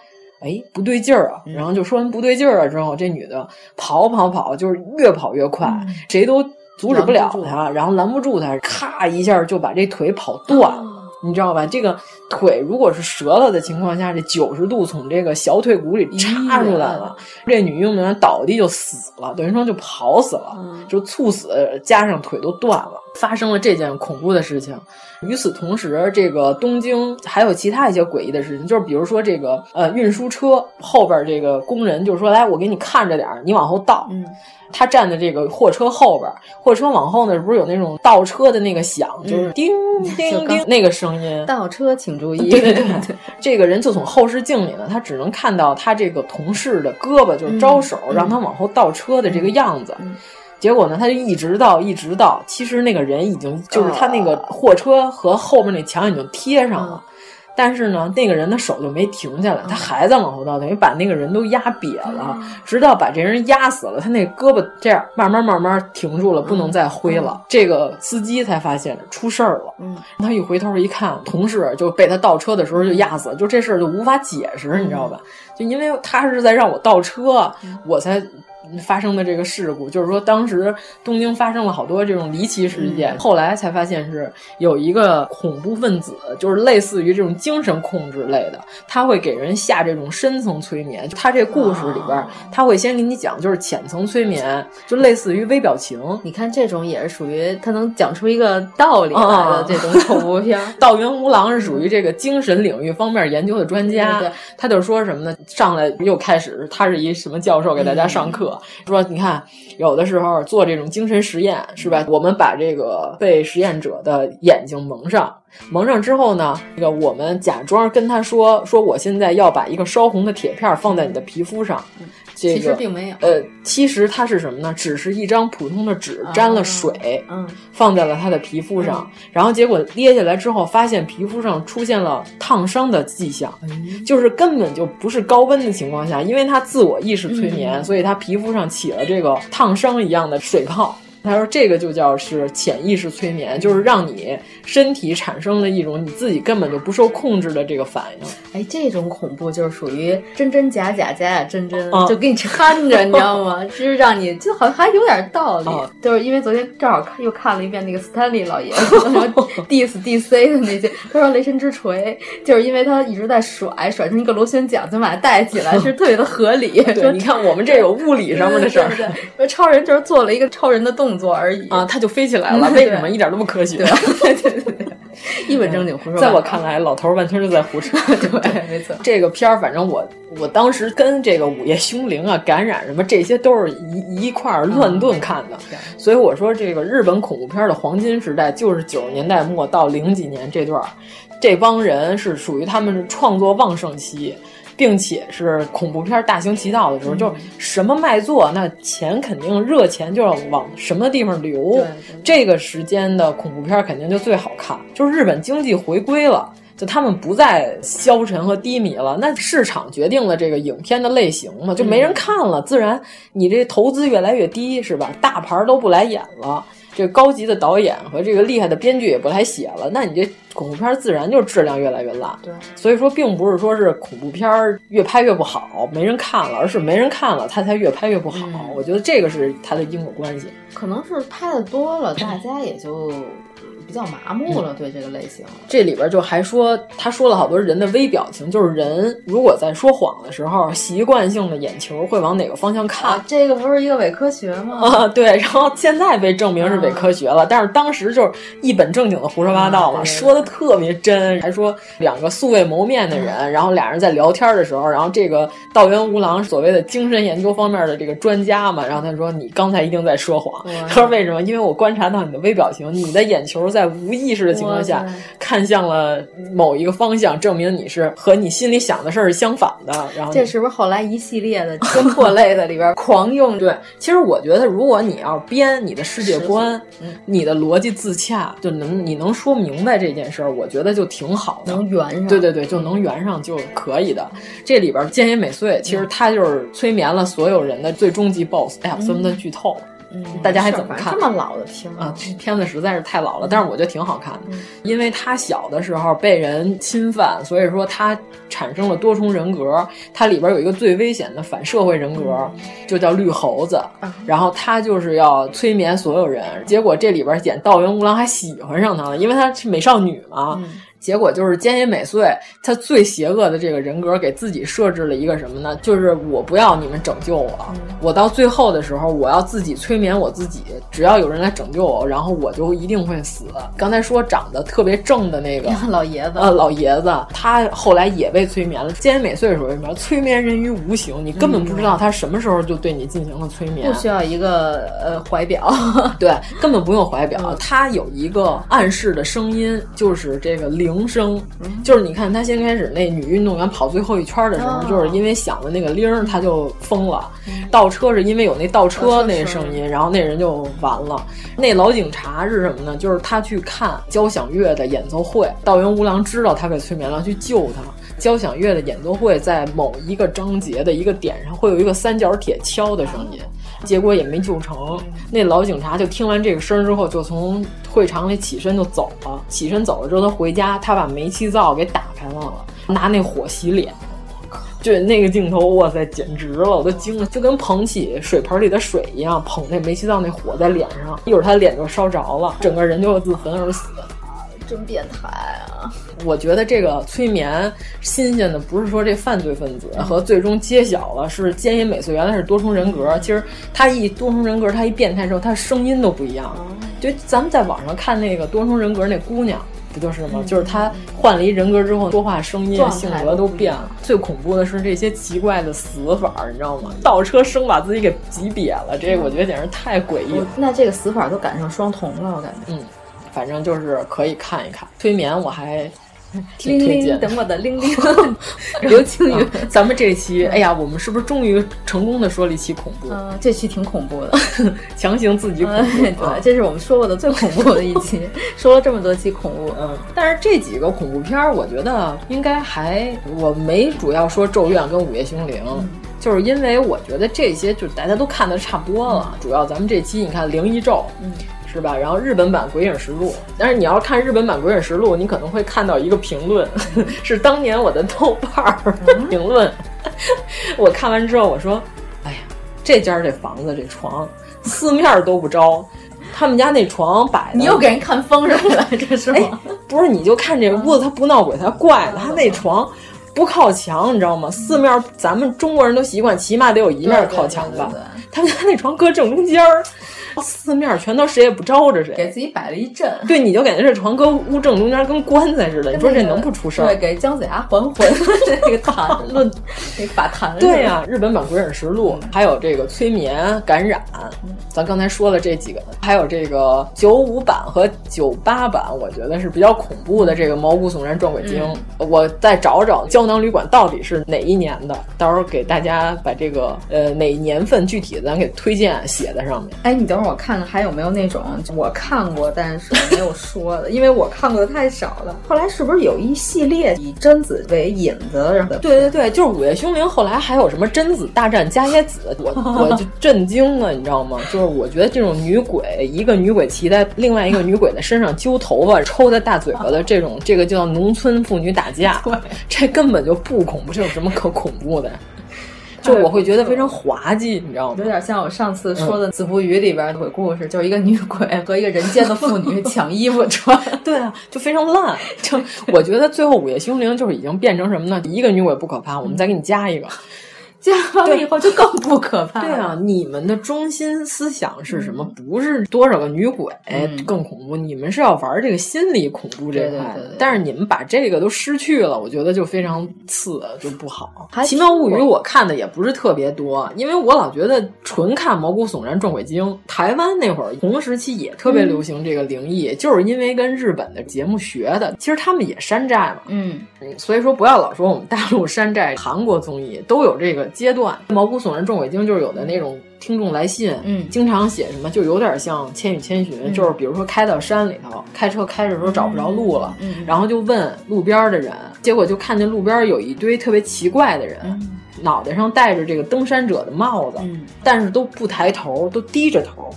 哎，不对劲儿啊！”然后就说完不对劲儿了之后，这女的跑跑跑，就是越跑越快，谁都阻止不了她，然后拦不住她，咔一下就把这腿跑断了。哦你知道吧？这个腿如果是折了的情况下，这九十度从这个小腿骨里插出来了，这女运动员倒地就死了，等于说就跑死了，嗯、就猝死，加上腿都断了，发生了这件恐怖的事情。与此同时，这个东京还有其他一些诡异的事情，就是比如说这个呃运输车后边这个工人就说：“来，我给你看着点儿，你往后倒。”嗯。他站在这个货车后边，货车往后呢，不是有那种倒车的那个响，就是叮 叮叮那个声音。倒车请注意！对对对，这个人就从后视镜里呢，他只能看到他这个同事的胳膊，就是招手、嗯、让他往后倒车的这个样子。嗯、结果呢，他就一直倒，一直倒。其实那个人已经就是他那个货车和后面那墙已经贴上了。嗯但是呢，那个人的手就没停下来，他还在往后倒，等于把那个人都压瘪了，直到把这人压死了，他那胳膊这样慢慢慢慢停住了，不能再挥了。这个司机才发现出事儿了，嗯，他一回头一看，同事就被他倒车的时候就压死了，就这事儿就无法解释，你知道吧？就因为他是在让我倒车，我才。发生的这个事故，就是说当时东京发生了好多这种离奇事件，嗯、后来才发现是有一个恐怖分子，就是类似于这种精神控制类的，他会给人下这种深层催眠。他这故事里边，哦、他会先给你讲就是浅层催眠，就类似于微表情。你看这种也是属于他能讲出一个道理来的这种恐怖片。道元无郎是属于这个精神领域方面研究的专家，对对对他就说什么呢？上来又开始，他是一什么教授给大家上课。嗯说，你看，有的时候做这种精神实验，是吧？我们把这个被实验者的眼睛蒙上，蒙上之后呢，这个我们假装跟他说，说我现在要把一个烧红的铁片放在你的皮肤上。这个、其实并没有，呃，其实它是什么呢？只是一张普通的纸，沾了水，嗯，放在了他的皮肤上，嗯、然后结果捏下来之后，发现皮肤上出现了烫伤的迹象，嗯、就是根本就不是高温的情况下，因为他自我意识催眠，嗯、所以他皮肤上起了这个烫伤一样的水泡。他说：“这个就叫是潜意识催眠，就是让你身体产生了一种你自己根本就不受控制的这个反应。哎，这种恐怖就是属于真真假假，假假真真，啊、就给你掺着，你知道吗？就 是让你就好像还有点道理。啊、就是因为昨天正好看又看了一遍那个斯坦利老爷子，diss DC 的那些，他说雷神之锤就是因为他一直在甩，甩成一个螺旋桨，就把它带起来，是特别的合理。对，你看我们这有物理上面的事儿，对对对，超人就是做了一个超人的动。动作而已啊，他就飞起来了，为什么一点都不科学？对对对对，一本正经胡说。在我看来，老头完全是在胡扯。对，没错。这个片儿，反正我我当时跟这个午夜凶铃啊、感染什么，这些都是一一块儿乱炖看的。所以我说，这个日本恐怖片的黄金时代就是九十年代末到零几年这段，这帮人是属于他们创作旺盛期。并且是恐怖片大行其道的时候，嗯、就什么卖座，那钱肯定热钱就要往什么地方流。这个时间的恐怖片肯定就最好看。就是日本经济回归了，就他们不再消沉和低迷了。那市场决定了这个影片的类型嘛，就没人看了，自然你这投资越来越低，是吧？大牌都不来演了。这高级的导演和这个厉害的编剧也不来写了，那你这恐怖片自然就质量越来越烂。对，所以说并不是说是恐怖片越拍越不好，没人看了，而是没人看了，它才越拍越不好。嗯、我觉得这个是它的因果关系。可能是拍的多了，大家也就。比较麻木了，对这个类型。这里边就还说，他说了好多人的微表情，就是人如果在说谎的时候，习惯性的眼球会往哪个方向看。啊、这个不是一个伪科学吗？啊，对。然后现在被证明是伪科学了，嗯、但是当时就是一本正经的胡说八道嘛，啊、说的特别真。还说两个素未谋面的人，嗯、然后俩人在聊天的时候，然后这个道元无郎所谓的精神研究方面的这个专家嘛，然后他说你刚才一定在说谎。他说为什么？因为我观察到你的微表情，你的眼球在无意识的。情况下看向了某一个方向，证明你是和你心里想的事儿是相反的。然后这是不是后来一系列的侦破类的里边狂用？对，其实我觉得，如果你要编你的世界观，你的逻辑自洽，就能你能说明白这件事儿，我觉得就挺好的，能圆上。对对对，就能圆上就可以的。这里边菅野美穗其实她就是催眠了所有人的最终极 BOSS。哎呀，算不算剧透？嗯，大家还怎么看？这么老的片啊，这片子实在是太老了，但是我觉得挺好看的，因为他小的时候被人侵犯，所以说他产生了多重人格。它里边有一个最危险的反社会人格，就叫绿猴子。然后他就是要催眠所有人，结果这里边演道元无郎还喜欢上他了，因为她是美少女嘛。结果就是菅野美穗，她最邪恶的这个人格给自己设置了一个什么呢？就是我不要你们拯救我，嗯、我到最后的时候，我要自己催眠我自己。只要有人来拯救我，然后我就一定会死。刚才说长得特别正的那个 老爷子，呃，老爷子，他后来也被催眠了。菅野美穗说什么？催眠人于无形，你根本不知道他什么时候就对你进行了催眠。不需要一个呃怀表，对，根本不用怀表。嗯、他有一个暗示的声音，就是这个铃。铃声就是你看，他先开始那女运动员跑最后一圈的时候，哦、就是因为响了那个铃，他就疯了。倒车是因为有那倒车那声音，然后那人就完了。那老警察是什么呢？就是他去看交响乐的演奏会，道元无郎知道他被催眠了，去救他。交响乐的演奏会在某一个章节的一个点上会有一个三角铁敲的声音。结果也没救成，那老警察就听完这个声之后，就从会场里起身就走了。起身走了之后，他回家，他把煤气灶给打开了，拿那火洗脸。就那个镜头，哇塞，简直了，我都惊了，就跟捧起水盆里的水一样，捧那煤气灶那火在脸上，一会儿他脸就烧着了，整个人就自焚而死。真变态啊！我觉得这个催眠新鲜的不是说这犯罪分子和最终揭晓了是菅野美穗原来是多重人格，其实他一多重人格，他一变态之后，他声音都不一样。就咱们在网上看那个多重人格那姑娘，不就是吗？就是他换了一人格之后，说话声音、性格都变了。最恐怖的是这些奇怪的死法，你知道吗？倒车生把自己给挤瘪了，这个我觉得简直太诡异了。那这个死法都赶上双瞳了，我感觉。嗯。反正就是可以看一看催眠，我还 挺推荐。等我的铃铃，刘青云。咱们这期，哎呀，我们是不是终于成功的说了一期恐怖？嗯，这期挺恐怖的，强行自己恐怖。对，这是我们说过的最恐怖的一期，说了这么多期恐怖。嗯，但是这几个恐怖片儿，我觉得应该还，我没主要说《咒怨》跟《午夜凶铃》。就是因为我觉得这些就大家都看的差不多了，主要咱们这期你看《灵异咒》，嗯。是吧？然后日本版《鬼影实录》，但是你要看日本版《鬼影实录》，你可能会看到一个评论，是当年我的豆瓣儿 评论。我看完之后，我说：“哎呀，这家这房子这床四面都不着，他们家那床摆……你又给人看风水了，这是吗？不是，你就看这屋子，它不闹鬼，它怪呢，它那床。”不靠墙，你知道吗？四面，咱们中国人都习惯，起码得有一面靠墙吧。他们家那床搁正中间儿，四面全都谁也不招着谁，给自己摆了一阵。对，你就感觉这床搁屋正中间，跟棺材似的。你说这能不出事儿？对，给姜子牙还魂 这个坛 论，那法坛。对呀、啊，日本版《鬼影实录》还有这个催眠感染，咱刚才说了这几个，还有这个九五版和九八版，我觉得是比较恐怖的。这个毛骨悚然撞鬼经，嗯、我再找找胶囊旅馆到底是哪一年的，到时候给大家把这个呃哪年份具体的咱给推荐写在上面。哎，你等会儿我看看还有没有那种我看过但是没有说的，因为我看过的太少了。后来是不是有一系列以贞子为引子？然后对对对，就是《午夜凶铃》。后来还有什么贞子大战伽椰子？我 我就震惊了，你知道吗？就是我觉得这种女鬼，一个女鬼骑在另外一个女鬼的身上揪头发、抽她大嘴巴的这种，这个叫农村妇女打架，这根本就不恐怖，这有什么可恐怖的？就我会觉得非常滑稽，你知道吗？有点像我上次说的《子不语》里边的鬼故事，就是一个女鬼 和一个人间的妇女 抢衣服穿。对啊，就非常烂。就我觉得最后《午夜凶铃》就是已经变成什么呢？一个女鬼不可怕，我们再给你加一个。加完了以后就更不可怕。对啊，你们的中心思想是什么？不是多少个女鬼更恐怖，你们是要玩这个心理恐怖这块。但是你们把这个都失去了，我觉得就非常次，就不好。《奇妙物语》我看的也不是特别多，因为我老觉得纯看毛骨悚然、撞鬼经。台湾那会儿同时期也特别流行这个灵异，就是因为跟日本的节目学的。其实他们也山寨嘛，嗯，所以说不要老说我们大陆山寨，韩国综艺都有这个。阶段。毛骨悚然众鬼经就是有的那种听众来信，嗯，经常写什么，就有点像《千与千寻》，就是比如说开到山里头，开车开着时候找不着路了，嗯，然后就问路边的人，结果就看见路边有一堆特别奇怪的人，脑袋上戴着这个登山者的帽子，嗯，但是都不抬头，都低着头，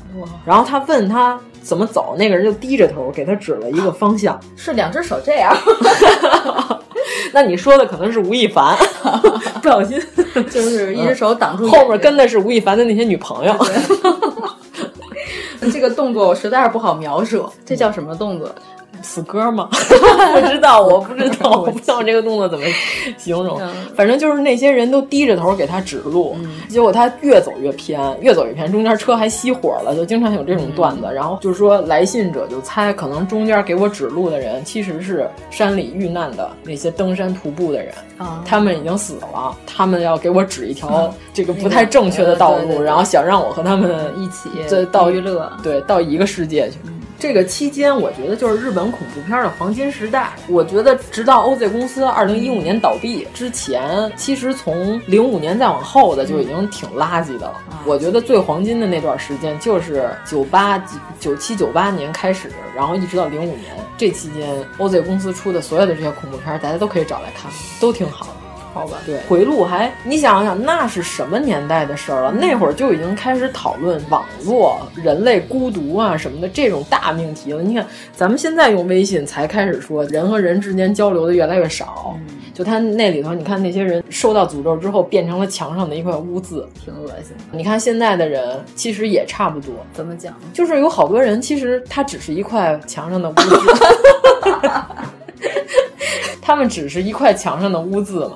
然后他问他怎么走，那个人就低着头给他指了一个方向，是两只手这样。那你说的可能是吴亦凡，不小心就是一只手挡住，后面跟的是吴亦凡的那些女朋友。这个动作我实在是不好描述，这叫什么动作？死歌吗？不知道，我不知道，我不知道这个动作怎么 形容。反正就是那些人都低着头给他指路，结果他越走越偏，越走越偏，中间车还熄火了，就经常有这种段子。然后就是说，来信者就猜，可能中间给我指路的人其实是山里遇难的那些登山徒步的人，他们已经死了，他们要给我指一条这个不太正确的道路，然后想让我和他们一起到娱乐，对，到一个世界去。这个期间，我觉得就是日本恐怖片的黄金时代。我觉得直到 OZ 公司二零一五年倒闭之前，其实从零五年再往后的就已经挺垃圾的了。我觉得最黄金的那段时间就是九八九七九八年开始，然后一直到零五年这期间，OZ 公司出的所有的这些恐怖片，大家都可以找来看，都挺好的。好吧，对，回路还你想想，那是什么年代的事儿了？那会儿就已经开始讨论网络、人类孤独啊什么的这种大命题了。你看，咱们现在用微信才开始说人和人之间交流的越来越少，就他那里头，你看那些人受到诅咒之后变成了墙上的一块污渍，挺恶心。你看现在的人其实也差不多，怎么讲？就是有好多人其实他只是一块墙上的污渍，他们只是一块墙上的污渍嘛。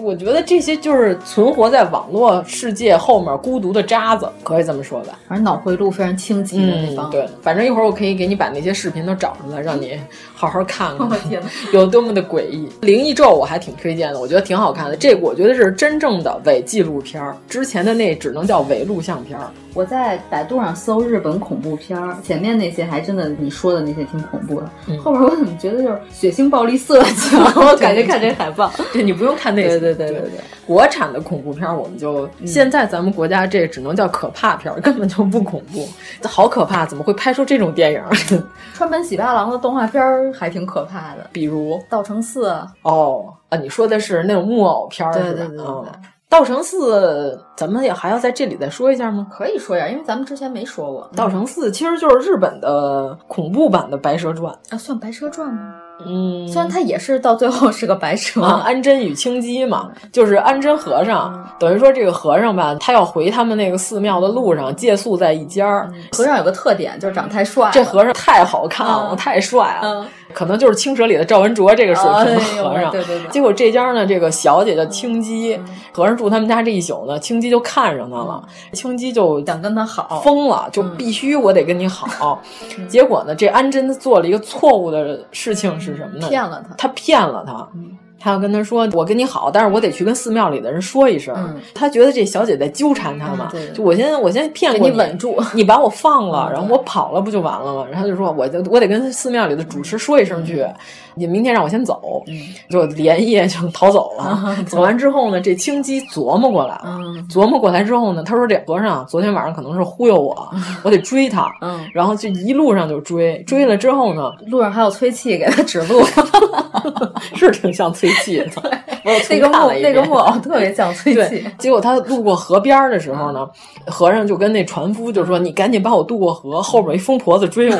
我觉得这些就是存活在网络世界后面孤独的渣子，可以这么说吧。反正脑回路非常清晰的那方、嗯。对，反正一会儿我可以给你把那些视频都找出来，让你 好好看看，天，有多么的诡异。灵异咒我还挺推荐的，我觉得挺好看的。这个我觉得是真正的伪纪录片儿，之前的那只能叫伪录像片儿。我在百度上搜日本恐怖片儿，前面那些还真的你说的那些挺恐怖的，嗯、后边我怎么觉得就是血腥、暴力、色情？我感觉看这海报，对你不用看那些。对对对对对，国产的恐怖片我们就、嗯、现在咱们国家这只能叫可怕片，根本就不恐怖，好可怕！怎么会拍出这种电影？川本喜八郎的动画片还挺可怕的，比如《道成寺》哦啊，你说的是那种木偶片对是吧？对对对对。嗯道成寺，咱们也还要在这里再说一下吗？可以说一下，因为咱们之前没说过。道成寺其实就是日本的恐怖版的《白蛇传》啊，算《白蛇传》吗？嗯，虽然它也是到最后是个白蛇，啊、安贞与青姬嘛，就是安贞和尚，嗯、等于说这个和尚吧，他要回他们那个寺庙的路上借宿在一家。嗯、和尚有个特点就是长太帅，这和尚太好看了，嗯、太帅了。嗯可能就是青蛇里的赵文卓这个水平的和尚，哦、对对对。结果这家呢，这个小姐叫青姬，嗯、和尚住他们家这一宿呢，青姬就看上他了，青姬就想跟他好，疯了，就必须我得跟你好。结果呢，这安贞做了一个错误的事情是什么呢？骗了他，他骗了他。他要跟他说：“我跟你好，但是我得去跟寺庙里的人说一声。嗯”他觉得这小姐在纠缠他嘛，对就我先我先骗过你稳住，你把我放了，然后我跑了不就完了吗？然后就说我就我得跟寺庙里的主持说一声去，你明天让我先走，就连夜就逃走了。走完之后呢，这青姬琢磨过来了，琢磨过来之后呢，他说这和尚昨天晚上可能是忽悠我，我得追他，嗯，然后就一路上就追，追了之后呢，路上还有崔气给他指路，是挺像崔气的。那个木那个木偶特别像崔气。结果他路过河边的时候呢，和尚就跟那船夫就说：“你赶紧帮我渡过河，后面一疯婆子追我。”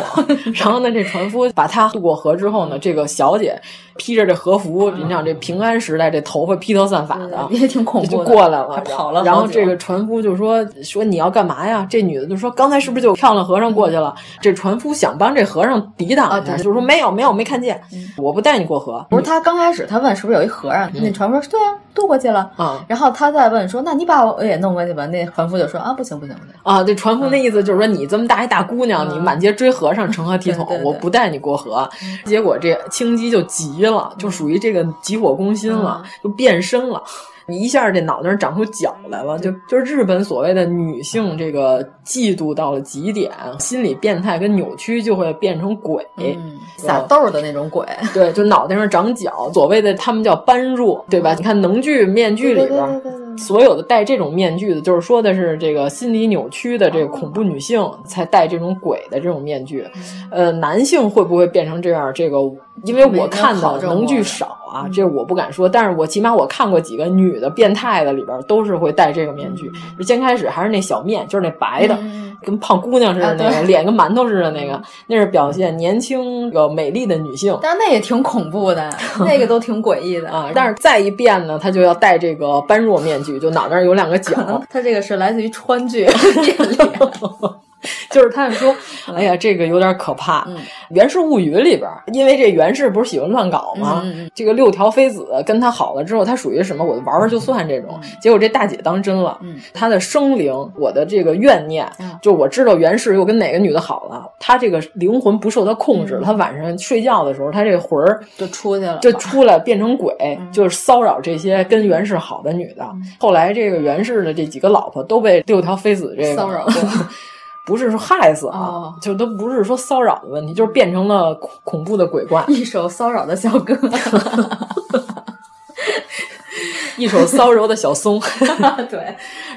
然后呢，这船夫把他渡过河之后呢，这个小姐披着这和服，你想这平安时代这头发披头散发的，也挺恐怖就过来了，跑了。然后这个船夫就说：“说你要干嘛呀？”这女的就说：“刚才是不是就漂亮和尚过去了？”这船夫想帮这和尚抵挡他，就说：“没有，没有，没看见，我不带你过河。”不是他刚开始他问是不是有一和尚，那船夫说：“对啊，渡过去了。”啊，然后他再问说：“那你把我也弄过去吧？”那船夫就说：“啊，不行，不行，不行。”啊，这船夫那意思就是说，你这么大一大姑娘，你满街追和尚，成何体统？我不带你过河。结果这青姬就急了，就属于这个急火攻心了，就变身了。你一下这脑袋上长出角来了，就就是日本所谓的女性这个嫉妒到了极点，心理变态跟扭曲就会变成鬼，嗯、撒豆的那种鬼。对，就脑袋上长角，所谓的他们叫般若，对吧？你看能剧面具里边，所有的戴这种面具的，就是说的是这个心理扭曲的这个恐怖女性才戴这种鬼的这种面具。呃，男性会不会变成这样？这个因为我看到能剧少啊，这我不敢说，但是我起码我看过几个女。的变态的里边都是会戴这个面具，就先开始还是那小面，就是那白的，跟胖姑娘似的那个，脸跟馒头似的那个，那是表现年轻个美丽的女性。但是那也挺恐怖的，那个都挺诡异的啊。但是再一变呢，她就要戴这个般若面具，就脑袋上有两个角。她这个是来自于川剧 就是他们说，哎呀，这个有点可怕。嗯《源氏物语》里边，因为这源氏不是喜欢乱搞吗？嗯、这个六条妃子跟他好了之后，他属于什么？我玩玩就算这种。嗯、结果这大姐当真了，嗯、她的生灵，我的这个怨念，嗯、就我知道源氏又跟哪个女的好了，她这个灵魂不受她控制，她晚上睡觉的时候，她这魂儿就出去了，就出来变成鬼，嗯就是骚扰这些跟源氏好的女的。后来这个源氏的这几个老婆都被六条妃子这个骚扰过。不是说害死啊，哦、就都不是说骚扰的问题，就是变成了恐恐怖的鬼怪。一手骚扰的小哥，一手骚柔的小松。对，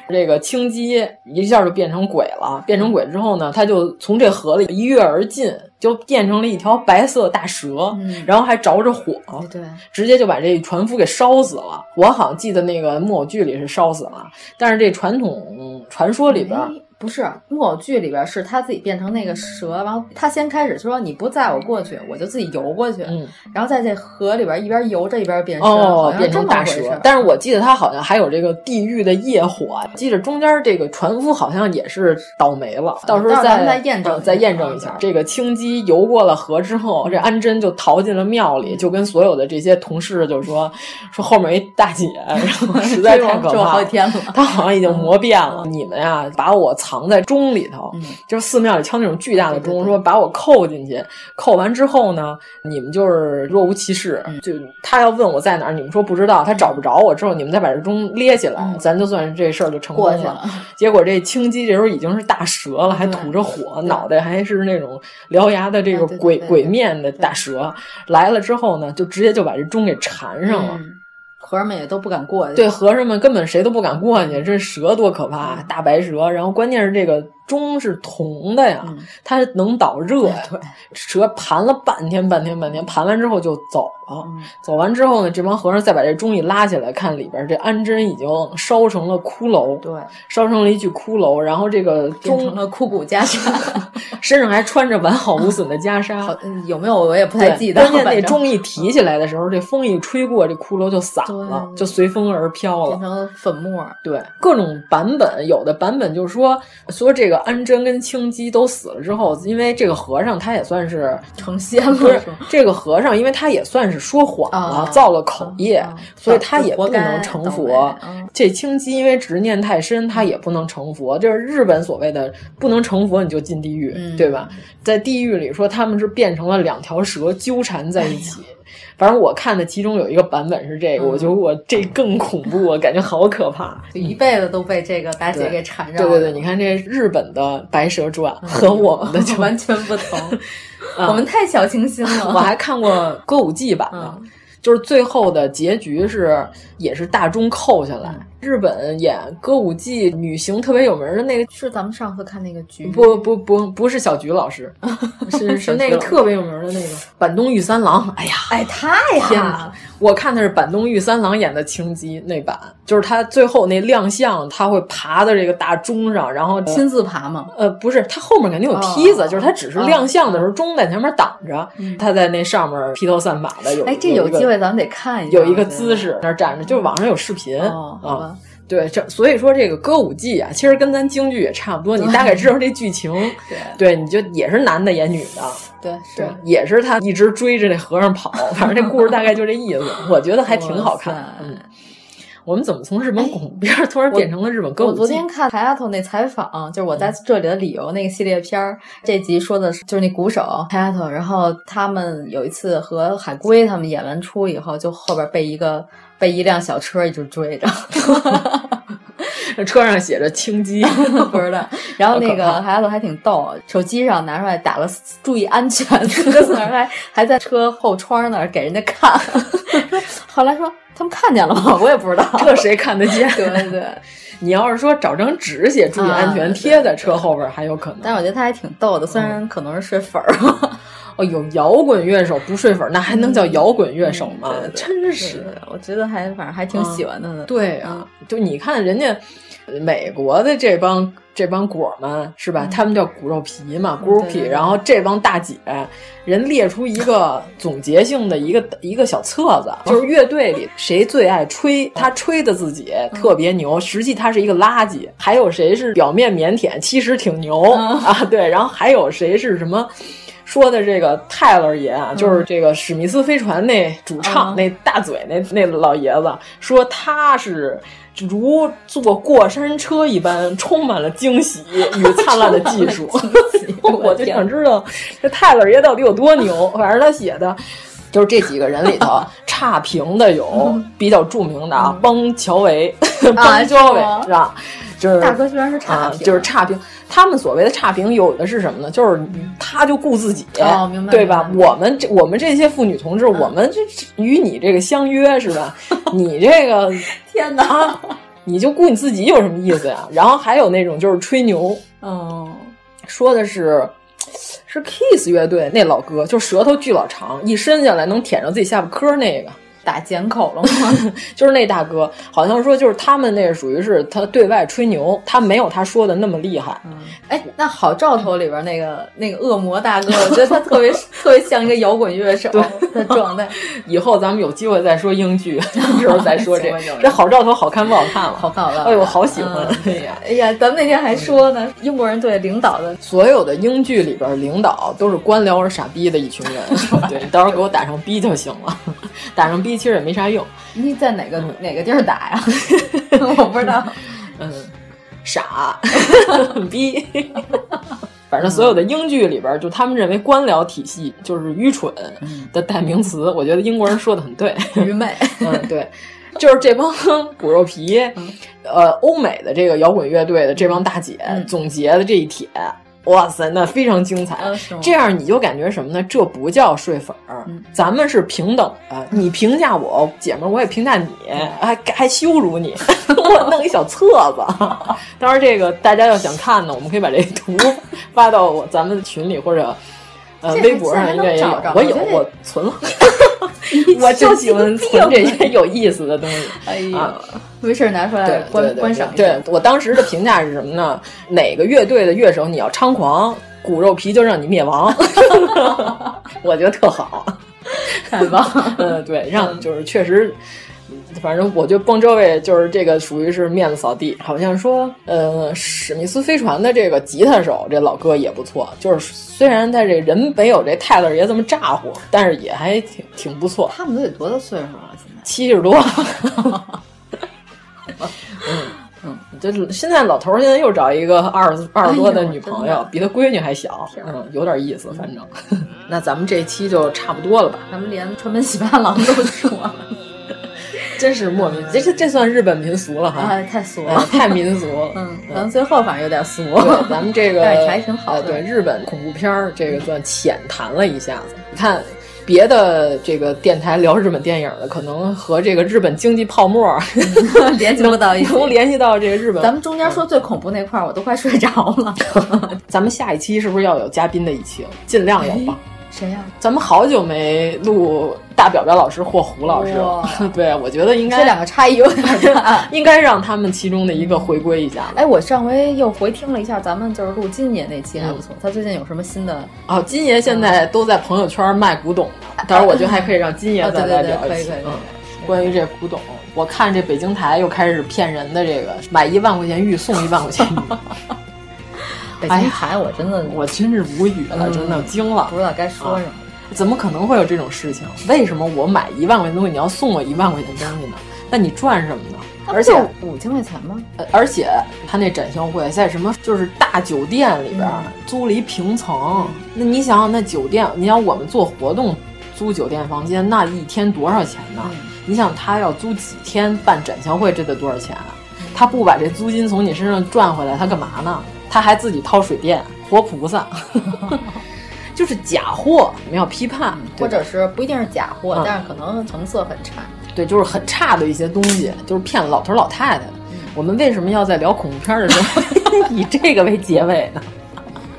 这个青姬一下就变成鬼了。变成鬼之后呢，他就从这河里一跃而进，就变成了一条白色大蛇，嗯、然后还着着火，对，直接就把这船夫给烧死了。我好像记得那个木偶剧里是烧死了，但是这传统传说里边。不是木偶剧里边是他自己变成那个蛇，然后他先开始说你不载我过去，我就自己游过去，嗯，然后在这河里边一边游着一边变身，哦，变成大蛇。但是我记得他好像还有这个地狱的业火，记得中间这个船夫好像也是倒霉了。到时候再再验证，再验证一下。这个青姬游过了河之后，这安贞就逃进了庙里，就跟所有的这些同事就说说后面一大姐，然后 实在太可怕，好几天了，他好像已经磨遍了。你们呀，把我藏在钟里头，嗯、就是寺庙里敲那种巨大的钟，对对对说把我扣进去，扣完之后呢，你们就是若无其事。嗯、就他要问我在哪儿，你们说不知道，他找不着我之后，你们再把这钟咧起来，嗯、咱就算是这事儿就成功了。了结果这青鸡这时候已经是大蛇了，还吐着火，脑袋还是那种獠牙的这个鬼鬼面的大蛇，来了之后呢，就直接就把这钟给缠上了。嗯和尚们也都不敢过去，对，和尚们根本谁都不敢过去，这蛇多可怕，嗯、大白蛇。然后关键是这个钟是铜的呀，嗯、它能导热呀。对，蛇盘了半天，半天，半天，盘完之后就走了。嗯、走完之后呢，这帮和尚再把这钟一拉起来，看里边这安贞已经烧成了骷髅，对，烧成了一具骷髅。然后这个钟成了枯骨袈裟，身上还穿着完好无损的袈 裟。有没有我也不太记得。关键那钟一提起来的时候，这风一吹过，这骷髅就散了，就随风而飘了，变成粉末。对，各种版本，有的版本就是说说这个安贞跟青姬都死了之后，因为这个和尚他也算是成仙了，不是这个和尚，因为他也算是说谎了，造了口业，所以他也不能成佛。这青姬因为执念太深，他也不能成佛。就是日本所谓的不能成佛，你就进地狱，对吧？在地狱里说他们是变成了两条蛇纠缠在一起。反正我看的其中有一个版本是这个，我觉得我这更恐怖，我感觉好可怕，就一辈子都被这个大姐给缠绕。对对对，你看这日本的《白蛇传》和我们的就 完全不同，我们太小清新了。我还看过歌舞伎版的，就是最后的结局是也是大钟扣下来。日本演歌舞伎女星特别有名的那个是咱们上次看那个剧，不不不不是小菊老师，是是那个特别有名的那个板东玉三郎。哎呀，哎太天哪！我看的是板东玉三郎演的青姬那版，就是他最后那亮相，他会爬到这个大钟上，然后亲自爬吗？呃，不是，他后面肯定有梯子，就是他只是亮相的时候钟在前面挡着，他在那上面披头散发的有。哎，这有机会咱们得看一下，有一个姿势那站着，就是网上有视频啊。对，这所以说这个歌舞伎啊，其实跟咱京剧也差不多，你大概知道这剧情，对，你就也是男的演女的，对，是也是他一直追着那和尚跑，反正这故事大概就这意思，我觉得还挺好看。嗯，我们怎么从日本恐怖片突然变成了日本歌舞伎？我昨天看台丫头那采访，就是我在这里的理由那个系列片儿，这集说的是就是那鼓手台丫头，然后他们有一次和海龟他们演完出以后，就后边被一个。被一辆小车一直追着，车上写着“青鸡”，不知道。然后那个孩子还挺逗，手机上拿出来打了“注意安全”四个字，还还在车后窗那儿给人家看。后来说他们看见了吗？我也不知道，这谁看得见？对对对，你要是说找张纸写“注意安全”贴在车后边还有可能。但是我觉得他还挺逗的，虽然可能是睡粉儿。哦，有摇滚乐手不睡粉，那还能叫摇滚乐手吗？真是，我觉得还反正还挺喜欢他的呢。对啊，就你看人家美国的这帮这帮果们是吧？他们叫骨肉皮嘛，骨肉皮。然后这帮大姐人列出一个总结性的一个一个小册子，就是乐队里谁最爱吹，他吹的自己特别牛，实际他是一个垃圾。还有谁是表面腼腆，其实挺牛啊？对，然后还有谁是什么？说的这个泰勒爷啊，就是这个史密斯飞船那主唱，那大嘴那那老爷子，说他是如坐过山车一般，充满了惊喜与灿烂的技术。我就想知道这泰勒爷到底有多牛。反正他写的，就是这几个人里头 差评的有比较著名的啊，邦乔维，邦乔维是吧？就是大哥居然是差评，就是差评。他们所谓的差评，有的是什么呢？就是他就顾自己，对吧？我们这我们这些妇女同志，我们这与你这个相约是吧？你这个天哪，你就顾你自己有什么意思呀？然后还有那种就是吹牛，嗯，说的是是 Kiss 乐队那老哥，就舌头巨老长，一伸下来能舔着自己下巴颏那个。打剪口了吗？就是那大哥，好像说就是他们那个属于是他对外吹牛，他没有他说的那么厉害。哎，那好兆头里边那个那个恶魔大哥，我觉得他特别 特别像一个摇滚乐手的状态。以后咱们有机会再说英剧，时候再说这这好兆头好看不好看了？好看好看！哎呦，好喜欢！哎呀哎呀，咱们那天还说呢，英国人对领导的所有的英剧里边领导都是官僚而傻逼的一群人。对，到时候给我打上逼就行了，打上逼。其实也没啥用。你在哪个哪个地儿打呀？我不知道。嗯，傻逼。反正所有的英剧里边，就他们认为官僚体系就是愚蠢的代名词。我觉得英国人说的很对，愚昧。嗯，对，就是这帮骨肉皮，呃，欧美的这个摇滚乐队的这帮大姐总结的这一帖。哇塞，那非常精彩。这样你就感觉什么呢？这不叫睡粉儿，咱们是平等的。你评价我姐们儿，我也评价你，还还羞辱你。我弄一小册子，当然这个大家要想看呢，我们可以把这图发到我咱们的群里或者呃微博上，应该也有。我有，我存了。我就喜欢存这些有意思的东西。哎呀，没事拿出来观观赏。对我当时的评价是什么呢？哪个乐队的乐手你要猖狂，骨肉皮就让你灭亡。我觉得特好，太棒。嗯，对，让就是确实反正我觉得蹦这位就是这个属于是面子扫地。好像说，呃，史密斯飞船的这个吉他手这老哥也不错，就是虽然他这人没有这泰勒爷这么咋呼，但是也还挺挺不错。他们都得多大岁数了？现在七十多。嗯嗯，就是现在老头现在又找一个二十二十多的女朋友，比他闺女还小，嗯，有点意思，反正。那咱们这期就差不多了吧？咱们连川本喜八郎都说了，真是莫名，这这这算日本民俗了哈，啊，太俗了，太民俗了。嗯，咱们最后反正有点俗。对，咱们这个 还挺好的。对，日本恐怖片儿这个算浅谈了一下子，你看。别的这个电台聊日本电影的，可能和这个日本经济泡沫 联系不到一起，能联系到这个日本。咱们中间说最恐怖那块儿，我都快睡着了。咱们下一期是不是要有嘉宾的一期？尽量有吧。谁呀？咱们好久没录大表表老师或胡老师了。对，我觉得应该这两个差异有点大，应该让他们其中的一个回归一下。哎，我上回又回听了一下咱们就是录金爷那期还不错。他最近有什么新的？哦，金爷现在都在朋友圈卖古董呢。到时候我觉得还可以让金爷再来聊一期。嗯，关于这古董，我看这北京台又开始骗人的这个，买一万块钱玉送一万块钱玉。北京台，我真的，我真是无语了，真的惊了，不知道该说什么。怎么可能会有这种事情？为什么我买一万块钱东西，你要送我一万块钱东西呢？那你赚什么呢？而且五千块钱吗？而且他那展销会在什么？就是大酒店里边租了一平层。那你想想，那酒店，你想我们做活动租酒店房间，那一天多少钱呢？你想他要租几天办展销会，这得多少钱啊？他不把这租金从你身上赚回来，他干嘛呢？他还自己掏水电，活菩萨，就是假货，我们要批判，或者是不一定是假货，但是可能成色很差。对，就是很差的一些东西，就是骗老头老太太。我们为什么要在聊恐怖片的时候 以这个为结尾呢？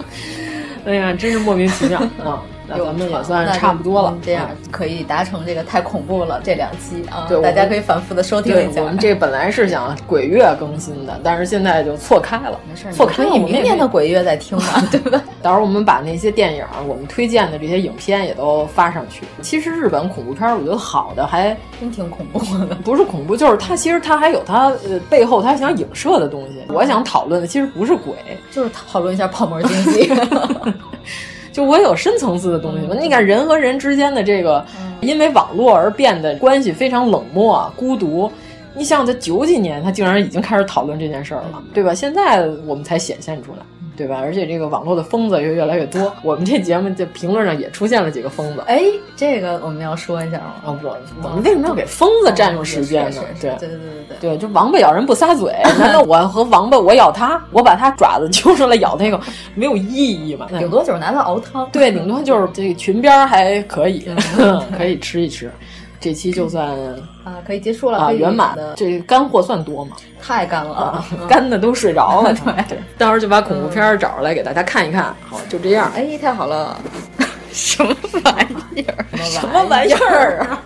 哎呀，真是莫名其妙啊！那咱们也算差不多了，这样可以达成这个太恐怖了这两期啊，对，大家可以反复的收听一下。我们这本来是想鬼月更新的，但是现在就错开了，没事，错开了。你明年的鬼月再听吧，对吧？到时候我们把那些电影，我们推荐的这些影片也都发上去。其实日本恐怖片，我觉得好的还真挺恐怖的，不是恐怖，就是它其实它还有它呃背后它想影射的东西。我想讨论的其实不是鬼，就是讨论一下泡沫经济。就我有深层次的东西吗？你看人和人之间的这个，因为网络而变得关系非常冷漠、孤独。你想，在九几年，他竟然已经开始讨论这件事儿了，对吧？现在我们才显现出来。对吧？而且这个网络的疯子也越来越多。我们这节目的评论上也出现了几个疯子。哎，这个我们要说一下吗？啊，不，我们为什么要给疯子占用时间呢？对对对对对对，就王八咬人不撒嘴。难道我和王八，我咬他，我把他爪子 揪出来咬那个，没有意义吗？顶多就是拿它熬汤。对，顶多就是这个裙边还可以，可以吃一吃。这期就算啊，可以结束了啊，圆满的。这干货算多吗？太干了啊，干的都睡着了。对，到时候就把恐怖片找出来给大家看一看。好，就这样。哎，太好了！什么玩意儿？什么玩意儿啊？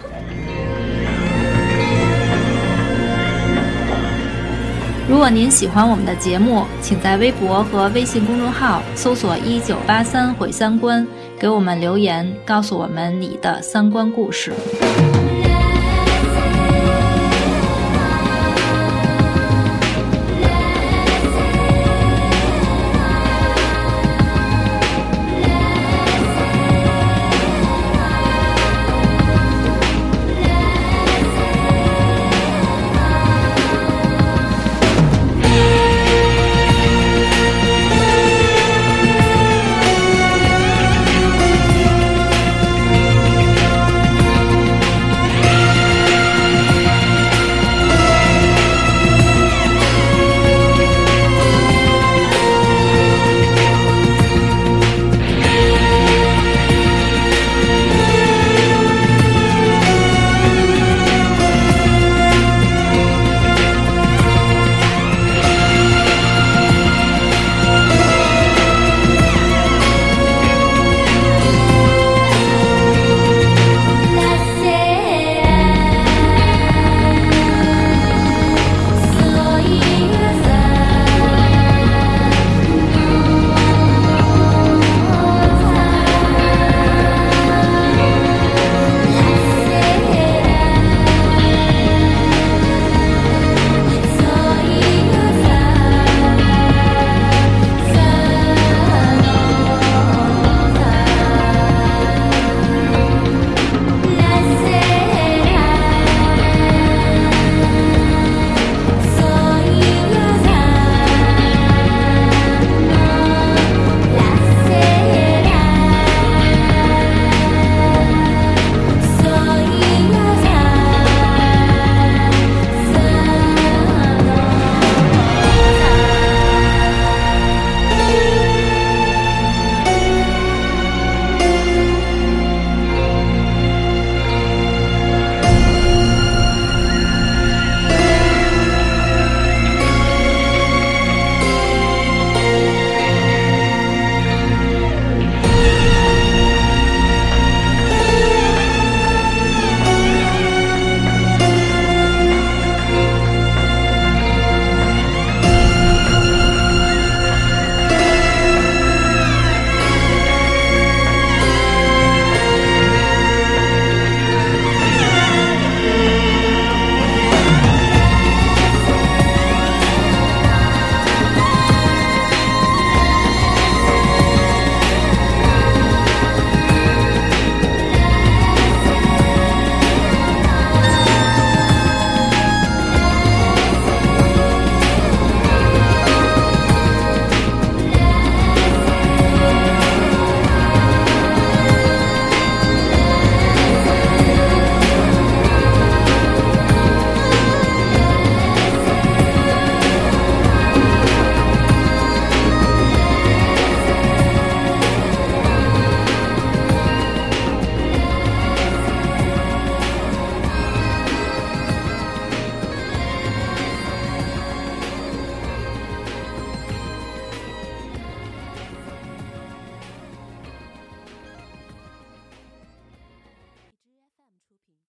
如果您喜欢我们的节目，请在微博和微信公众号搜索“一九八三毁三观”，给我们留言，告诉我们你的三观故事。